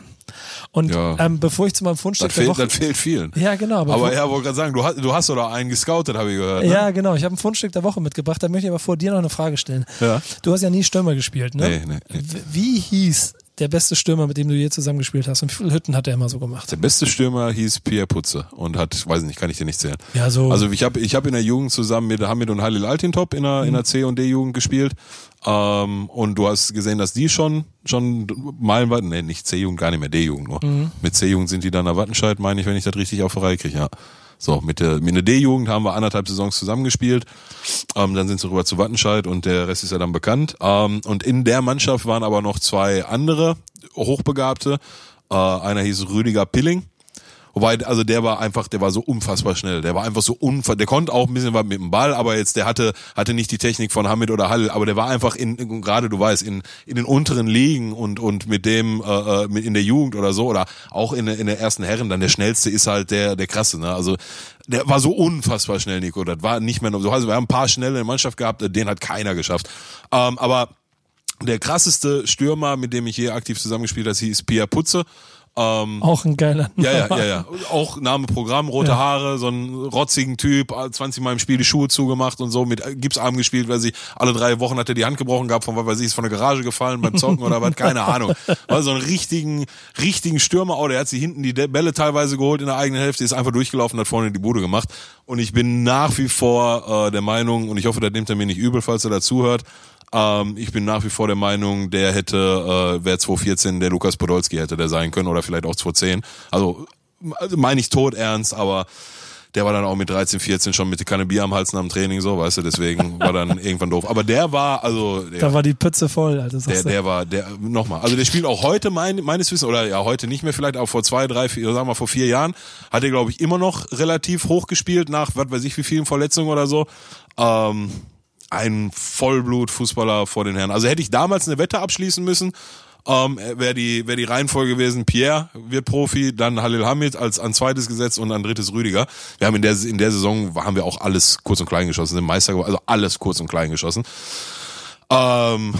Und Ja. ähm, bevor ich zu meinem Fundstück Das der fehlt, Woche... das fehlt vielen. ja, genau. Aber bevor- ja, wollte gerade sagen, du hast, du hast oder einen gescoutet, habe ich gehört. Ne? ja, genau. Ich habe ein Fundstück der Woche mitgebracht. Da möchte ich aber vor dir noch eine Frage stellen. Ja. Du hast ja nie Stürmer gespielt, ne? Nee, nee, nee. Wie hieß der beste Stürmer, mit dem du je zusammengespielt hast? Und wie viele Hütten hat er immer so gemacht? Der beste Stürmer hieß Pierre Putze und hat, weiß nicht, kann ich dir nicht zählen. Ja, so. Also ich habe ich hab in der Jugend zusammen mit Hamid und Halil Altintop in der, in der C und D Jugend gespielt. Ähm, und du hast gesehen, dass die schon schon meilenweit, nee, nicht C Jugend, gar nicht mehr D Jugend nur. Mit C Jugend sind die dann nach Wattenscheid, meine ich, wenn ich das richtig auf die Reihe kriege, ja. So, mit der, mit der D-Jugend haben wir anderthalb Saisons zusammengespielt. Ähm, dann sind sie rüber zu Wattenscheid und der Rest ist ja dann bekannt. Ähm, und in der Mannschaft waren aber noch zwei andere Hochbegabte. Äh, einer hieß Rüdiger Pilling. Wobei, also der war einfach, der war so unfassbar schnell. Der war einfach so unfassbar, der konnte auch ein bisschen was mit dem Ball, aber jetzt, der hatte, hatte nicht die Technik von Hamid oder Hall, aber der war einfach in, in gerade du weißt, in, in den unteren Ligen und, und mit dem, äh, äh, mit in der Jugend oder so, oder auch in, in der ersten Herren, dann der schnellste ist halt der, der krasse, ne? Also, der war so unfassbar schnell, Nico. Das war nicht mehr so. Also, wir haben ein paar schnelle in der Mannschaft gehabt, den hat keiner geschafft. Ähm, aber der krasseste Stürmer, mit dem ich je aktiv zusammengespielt habe, hieß Pierre Putze. Ähm, Auch ein geiler. ja, ja, ja, ja. Auch Name Programm, rote Ja. Haare, so ein rotzigen Typ, 20 Mal im Spiel die Schuhe zugemacht und so, mit Gipsarm gespielt, weil sie alle drei Wochen hat er die Hand gebrochen gehabt, von was weiß ich, ist von der Garage gefallen beim Zocken oder was, keine Ahnung. War so einen richtigen, richtigen Stürmer, auch der hat sie hinten die Bälle teilweise geholt in der eigenen Hälfte, ist einfach durchgelaufen, hat vorne die Bude gemacht. Und ich bin nach wie vor äh, der Meinung, und ich hoffe, das nimmt er mir nicht übel, falls er dazuhört, ähm, ich bin nach wie vor der Meinung, der hätte, äh, wer 2014 der Lukas Podolski hätte der sein können oder vielleicht auch 2010. Also, also meine ich tot ernst, aber der war dann auch mit 13, 14 schon mit der Kanne Bier am Hals nach dem Training, so, weißt du, deswegen war dann irgendwann doof. Aber der war, also, der, Da war die Pütze voll, also der, der war, der, nochmal, also der spielt auch heute mein, meines Wissens, oder ja, heute nicht mehr vielleicht, aber vor zwei, drei, vier, sagen wir mal vor vier Jahren, hat er, glaube ich, immer noch relativ hoch gespielt, nach, was weiß ich, wie vielen Verletzungen oder so. Ähm, ein Vollblut-Fußballer vor den Herren. Also hätte ich damals eine Wette abschließen müssen, ähm, wäre die, wäre die Reihenfolge gewesen, Pierre wird Profi, dann Halil Hamid als an zweites gesetzt und an drittes Rüdiger. Wir haben in der, in der Saison, haben wir auch alles kurz und klein geschossen, sind Meister geworden, also alles kurz und klein geschossen. Ähm,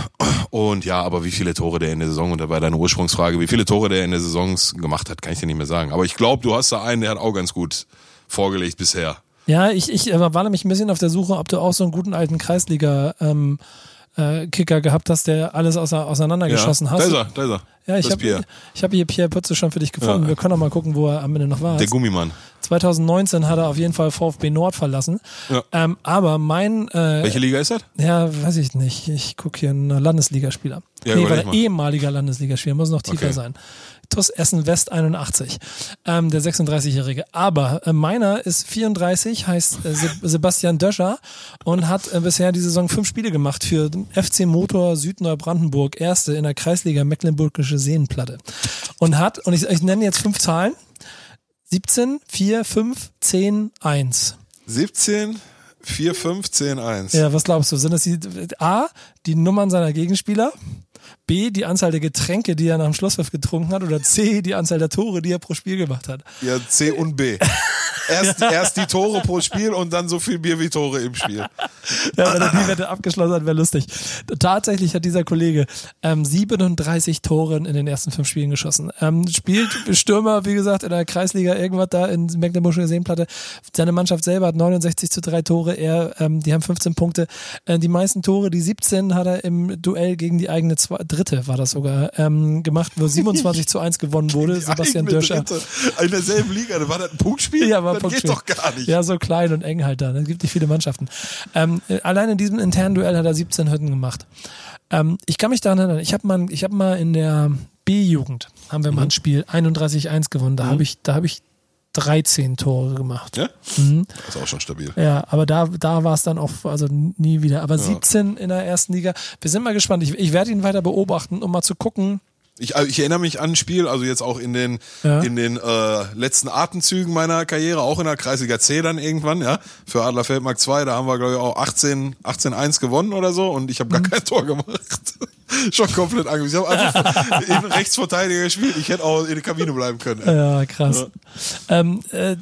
und ja, aber wie viele Tore der in der Saison, und da war deine Ursprungsfrage, wie viele Tore der in der Saison gemacht hat, kann ich dir nicht mehr sagen. Aber ich glaube, du hast da einen, der hat auch ganz gut vorgelegt bisher. Ja, ich, ich äh, war nämlich ein bisschen auf der Suche, ob du auch so einen guten alten Kreisliga ähm, äh, Kicker gehabt hast, der alles auseinandergeschossen ja, hast. Da ist er, da ist er. Ja, ich habe hab hier Pierre Pütze schon für dich gefunden. Ja. Wir können auch mal gucken, wo er am Ende noch war. Der Gummimann. 2019 hat er auf jeden Fall VfB Nord verlassen. Ja. Ähm, aber mein, äh, Welche Liga ist das? ja, weiß ich nicht. Ich gucke hier einen Landesligaspieler. Ja, nee, war der mal. ehemaliger Landesligaspieler, muss noch tiefer Okay. sein. TUS Essen West 81, ähm, der 36-Jährige. Aber äh, meiner ist 34, heißt äh, Se Sebastian Döscher und hat äh, bisher die Saison fünf Spiele gemacht für den FC Motor Südneubrandenburg, erste in der Kreisliga Mecklenburgische Seenplatte. Und hat, und ich, ich nenne jetzt fünf Zahlen. 17, 4, 5, 10, 1. 17, 4, 5, 10, 1. Ja, was glaubst du? Sind das die A, die Nummern seiner Gegenspieler? B, die Anzahl der Getränke, die er nach dem Schlusspfiff getrunken hat? Oder C, die Anzahl der Tore, die er pro Spiel gemacht hat? Ja, C und B. Erst, erst die Tore pro Spiel und dann so viel Bier wie Tore im Spiel. Ja, wenn er die Wette abgeschlossen hat, wäre lustig. Tatsächlich hat dieser Kollege ähm, 37 Tore in den ersten fünf Spielen geschossen. Ähm, spielt Stürmer, wie gesagt, in der Kreisliga irgendwas da in Mecklenburgische Seenplatte. Seine Mannschaft selber hat 69 zu drei Tore. Er, ähm, die haben 15 Punkte. Äh, die meisten Tore, die 17, hat er im Duell gegen die eigene zwei, dritte, war das sogar, ähm, gemacht, wo 27 zu 1 gewonnen wurde. Sebastian Döscher. Dritte. In derselben Liga, da war das ein Punktspiel? Ja, war das Punktspiel. geht doch gar nicht. Ja, so klein und eng halt da. Es gibt nicht viele Mannschaften. Ähm, äh, allein in diesem internen Duell hat er 17 Hütten gemacht. Ähm, ich kann mich daran erinnern, ich habe mal, ich hab mal in der B-Jugend, haben wir mal Mhm. ein Spiel 31-1 gewonnen. Da habe ich, da habe ich 13 Tore gemacht. Ja? Mhm. Das ist auch schon stabil. Ja, aber da, da war es dann auch, also nie wieder. Aber 17 in der ersten Liga. Wir sind mal gespannt. Ich, ich werde ihn weiter beobachten, um mal zu gucken. Ich, also ich erinnere mich an ein Spiel, also jetzt auch in den, Ja. in den äh, letzten Atemzügen meiner Karriere, auch in der Kreisliga C dann irgendwann, ja, für Adler Feldmark 2, da haben wir, glaube ich, auch 18, 18-1 gewonnen oder so und ich habe gar kein Tor gemacht. Schon komplett Angst. Ich habe einfach in Rechtsverteidiger gespielt, ich hätte auch in der Kabine bleiben können. ey. Ja, krass. Ähm, äh,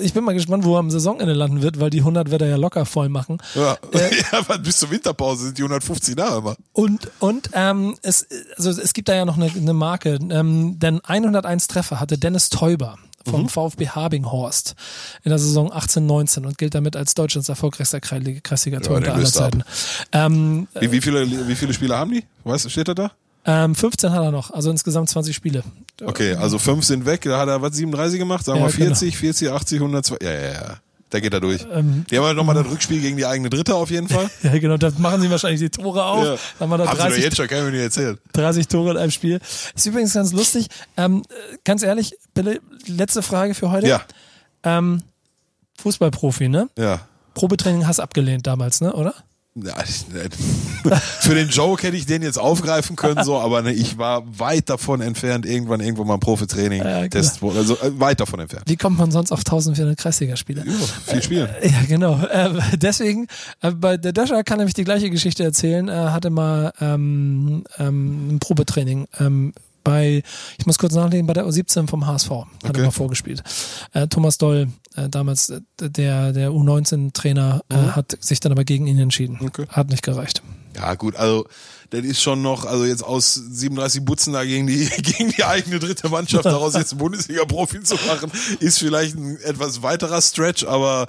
ich bin mal gespannt, wo er am Saisonende landen wird, weil die 100 wird er ja locker voll machen. Ja, Äh, ja aber bis zur Winterpause sind die 150 da immer. Und, und ähm, es, also es gibt da ja noch eine, eine Marke, ähm, denn 101 Treffer hatte Dennis Teuber vom VfB Habinghorst in der Saison 18-19 und gilt damit als Deutschlands erfolgreichster Kreisliga- Kreisliga-Tor Ja, unter der aller. Zeiten. Ähm, Wie, wie, viele, wie viele Spieler haben die? Weißt du, steht das da? ähm, 15 hat er noch, also insgesamt 20 Spiele. Okay, also fünf sind weg. Da hat er was 37 gemacht, sagen Ja, wir 40, 40, 80, 102. Ja, ja, ja. Da geht er durch. Ähm, die haben halt nochmal das Rückspiel gegen die eigene Dritte auf jeden Fall. Ja, genau, da machen sie wahrscheinlich die Tore auf. Ja. Dann haben wir da Haben sie doch 30, jetzt schon, kann ich mir nicht erzählen. 30 Tore in einem Spiel. Ist übrigens ganz lustig. Ähm, äh, ganz ehrlich, Bille, letzte Frage für heute. Ja, Ähm, Fußballprofi, ne? ja. Probetraining hast abgelehnt damals, ne, oder? Für den Joke hätte ich den jetzt aufgreifen können, so, aber ne, ich war weit davon entfernt, irgendwann irgendwo mal ein Profitraining, Ja, klar. Test, also äh, weit davon entfernt. Wie kommt man sonst auf 1400 Kreisligaspiele? Ja, viel spielen. Ja, genau. Äh, deswegen, äh, bei der Döscher kann nämlich die gleiche Geschichte erzählen. Er hatte mal ähm, ähm, ein Probetraining ähm, bei, ich muss kurz nachlegen, bei der U17 vom HSV. Hat Okay. er mal vorgespielt. Äh, Thomas Doll, äh, damals äh, der, der U19-Trainer, äh, hat sich dann aber gegen ihn entschieden. Mhm. Okay. Hat nicht gereicht. Ja, gut, also das ist schon noch, also jetzt aus 37 Butzen da gegen die, gegen die eigene dritte Mannschaft daraus jetzt Bundesliga-Profi zu machen, ist vielleicht ein etwas weiterer Stretch, aber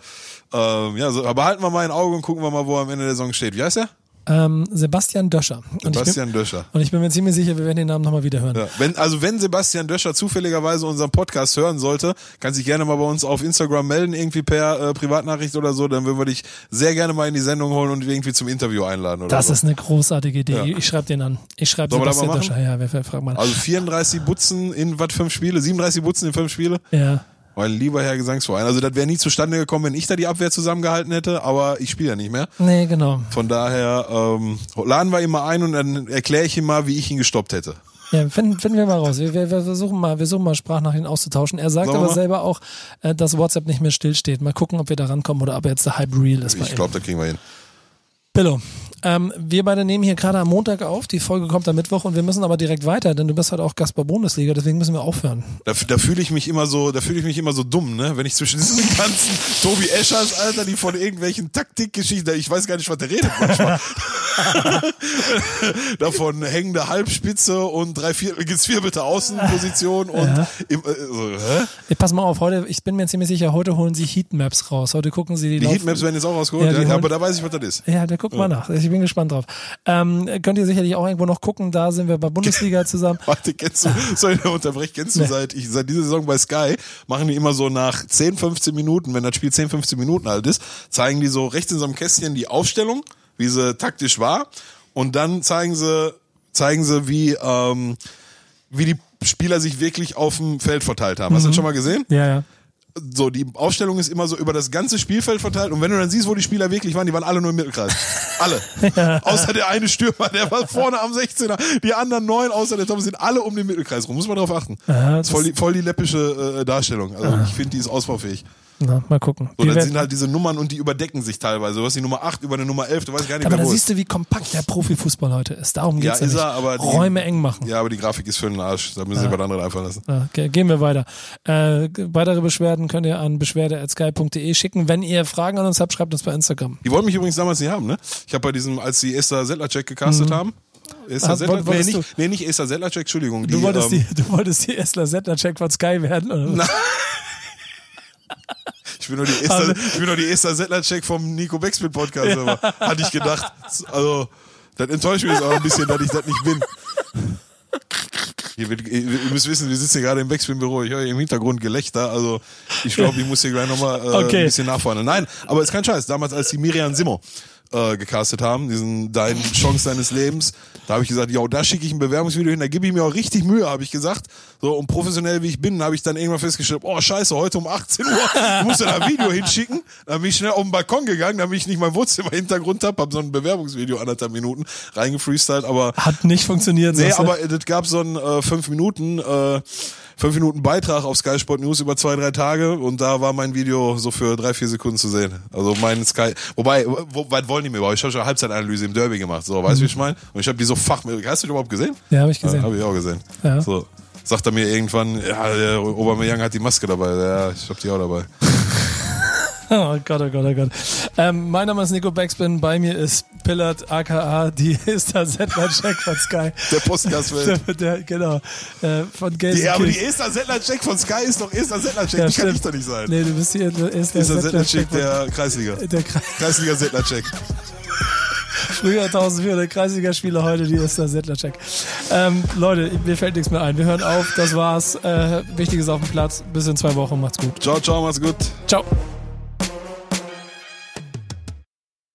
ähm, ja, so, aber halten wir mal ein Auge und gucken wir mal, wo er am Ende der Saison steht. Wie heißt er? Ähm, Sebastian Döscher. Und ich bin, Sebastian Döscher. und ich bin mir ziemlich sicher, wir werden den Namen nochmal wieder hören. Ja, wenn, also wenn Sebastian Döscher zufälligerweise unseren Podcast hören sollte, kann sich gerne mal bei uns auf Instagram melden, irgendwie per äh, Privatnachricht oder so, dann würden wir dich sehr gerne mal in die Sendung holen und irgendwie zum Interview einladen oder Das so. ist eine großartige Idee. Ja. Ich schreibe den an. Ich schreibe Sebastian mal Döscher. Ja, wer, wer fragt mal. Also 34 Butzen in was fünf Spiele? 37 Butzen in fünf Spiele? Ja. Mein lieber Herr Gesangsverein. Also das wäre nie zustande gekommen, wenn ich da die Abwehr zusammengehalten hätte, aber ich spiele ja nicht mehr. Nee, genau. Von daher ähm, laden wir ihn mal ein und dann erkläre ich ihm mal, wie ich ihn gestoppt hätte. Ja, finden, finden wir mal raus. Wir, wir, wir versuchen mal, wir mal Sprachnachrichten auszutauschen. Er sagt aber mal? selber auch, äh, dass WhatsApp nicht mehr stillsteht. Mal gucken, ob wir da rankommen oder ob jetzt der Hype real ist Ich glaube, das kriegen wir hin. Billo, ähm, wir beide nehmen hier gerade am Montag auf. Die Folge kommt am Mittwoch und wir müssen aber direkt weiter, denn du bist halt auch Gast bei Bundesliga, deswegen müssen wir aufhören. Da, da fühle ich mich immer so, da fühle ich mich immer so dumm, ne? Wenn ich zwischen diesen ganzen Tobi Eschers, Alter, die von irgendwelchen Taktikgeschichten, ich weiß gar nicht, was der redet manchmal. Davon hängende Halbspitze und drei Viertel gezwirbelte Außenposition und Ja. im, äh, so, hä? Pass mal auf, heute, ich bin mir ziemlich sicher, heute holen sie Heatmaps raus. Heute gucken sie die, Die Lauf- Heatmaps werden jetzt auch rausgeholt, Ja, ja, aber da weiß ich, was das ist. Ja, da guckt mal nach. Ich bin gespannt drauf. Ähm, könnt ihr sicherlich auch irgendwo noch gucken. Da sind wir bei Bundesliga zusammen. Warte, kennst du, soll ich noch unterbrechen? Kennst du Nee. seit, ich, seit dieser Saison bei Sky, machen die immer so nach 10, 15 Minuten, wenn das Spiel 10, 15 Minuten alt ist, zeigen die so rechts in so einem Kästchen die Aufstellung, wie sie taktisch war, und dann zeigen sie, zeigen sie, wie, ähm, wie die Spieler sich wirklich auf dem Feld verteilt haben. Hast du das schon mal gesehen? Ja, ja. So, die Aufstellung ist immer so über das ganze Spielfeld verteilt und wenn du dann siehst, wo die Spieler wirklich waren, die waren alle nur im Mittelkreis. Alle. Außer der eine Stürmer, der war vorne am 16er. Die anderen neun, außer der Tom, sind alle um den Mittelkreis rum. Muss man darauf achten. Ja, das ist voll die, voll die läppische äh, Darstellung. Also ich finde, die ist ausbaufähig. Na, mal gucken. So, dann sind halt diese Nummern und die überdecken sich teilweise. Du hast die Nummer 8 über eine Nummer 11, du weißt gar nicht aber mehr, da siehst du, wie kompakt der Profifußball heute ist. Darum Ja, geht's ja, ist nicht. er, aber die- Räume eng machen. Ja, aber die Grafik ist für den Arsch. Da müssen sie was anderes einfallen lassen. Ja, ge- gehen wir weiter. Äh, weitere Beschwerden könnt ihr an beschwerde.sky.de schicken. Wenn ihr Fragen an uns habt, schreibt uns bei Instagram. Die wollten mich übrigens damals nicht haben, ne? Ich habe bei diesem, als die Esther Sedlacek gecastet haben. Esther Sedlacek? Nee, nicht, nee, nicht Esther Sedlacek, Entschuldigung. Du, die, wolltest ähm, die, du wolltest die Esler Settler-Check von Sky werden, oder? was? Ich bin nur die Esther, ich bin nur die Esther Sedlacek vom Nico Backspin Podcast, aber hatte ich gedacht. Also, das enttäuscht mich jetzt auch ein bisschen, dass ich das nicht bin. Ihr müsst wissen, wir sitzen hier gerade im Backspin-Büro. Ich höre im Hintergrund Gelächter. Also, ich glaube, ich muss hier gleich nochmal äh, Okay. ein bisschen nachfahren. Nein, aber ist kein Scheiß. Damals, als die Miriam Simmo äh, gecastet haben, diesen Dein Chance deines Lebens, da habe ich gesagt, ja, da schicke ich ein Bewerbungsvideo hin, da gebe ich mir auch richtig Mühe, habe ich gesagt. So, und professionell wie ich bin, habe ich dann irgendwann festgestellt, oh scheiße, heute um 18 Uhr musst du da ein Video hinschicken. Dann bin ich schnell auf den Balkon gegangen, damit ich nicht mein Wohnzimmer-Hintergrund habe, habe so ein Bewerbungsvideo anderthalb Minuten reingefreestylt, aber Hat nicht funktioniert. Nee, aber das gab so einen äh, fünf Minuten, äh, fünf Minuten Beitrag auf Sky Sport News über zwei, drei Tage und da war mein Video so für drei, vier Sekunden zu sehen. Also mein Sky, wobei, wo weit wollen die mir überhaupt? Ich habe schon Halbzeitanalyse im Derby gemacht, so, weißt du, wie ich meine? Und ich habe die so fachmäßig, hast du die überhaupt gesehen? Ja, habe ich gesehen. Ja, habe ich auch gesehen. Ja. So. Sagt er mir irgendwann, ja, der Aubameyang hat die Maske dabei. Ja, ich habe die auch dabei. Oh Gott, oh Gott, oh Gott. Ähm, mein Name ist Nico Backspin, bei mir ist Pillard, aka die Esther Settler-Check von Sky. Der Postgastwelt. Der, der, genau, äh, von Die, aber die Gelsenkirchen. Esther Settler-Check von Sky ist doch Esther Settler-Check. Ja, die kann stimmt. ich doch nicht sein. Nee, du bist hier Esther Settler-Check von der Kreisliga. der Kre Kreisliga Settler-Check. Früher 1400 Kreisligaspieler, heute die Esther Settler-Check. Ähm, Leute, mir fällt nichts mehr ein. Wir hören auf, das war's. Äh, Wichtiges auf dem Platz. Bis in zwei Wochen. Macht's gut. Ciao, ciao, mach's gut. Ciao.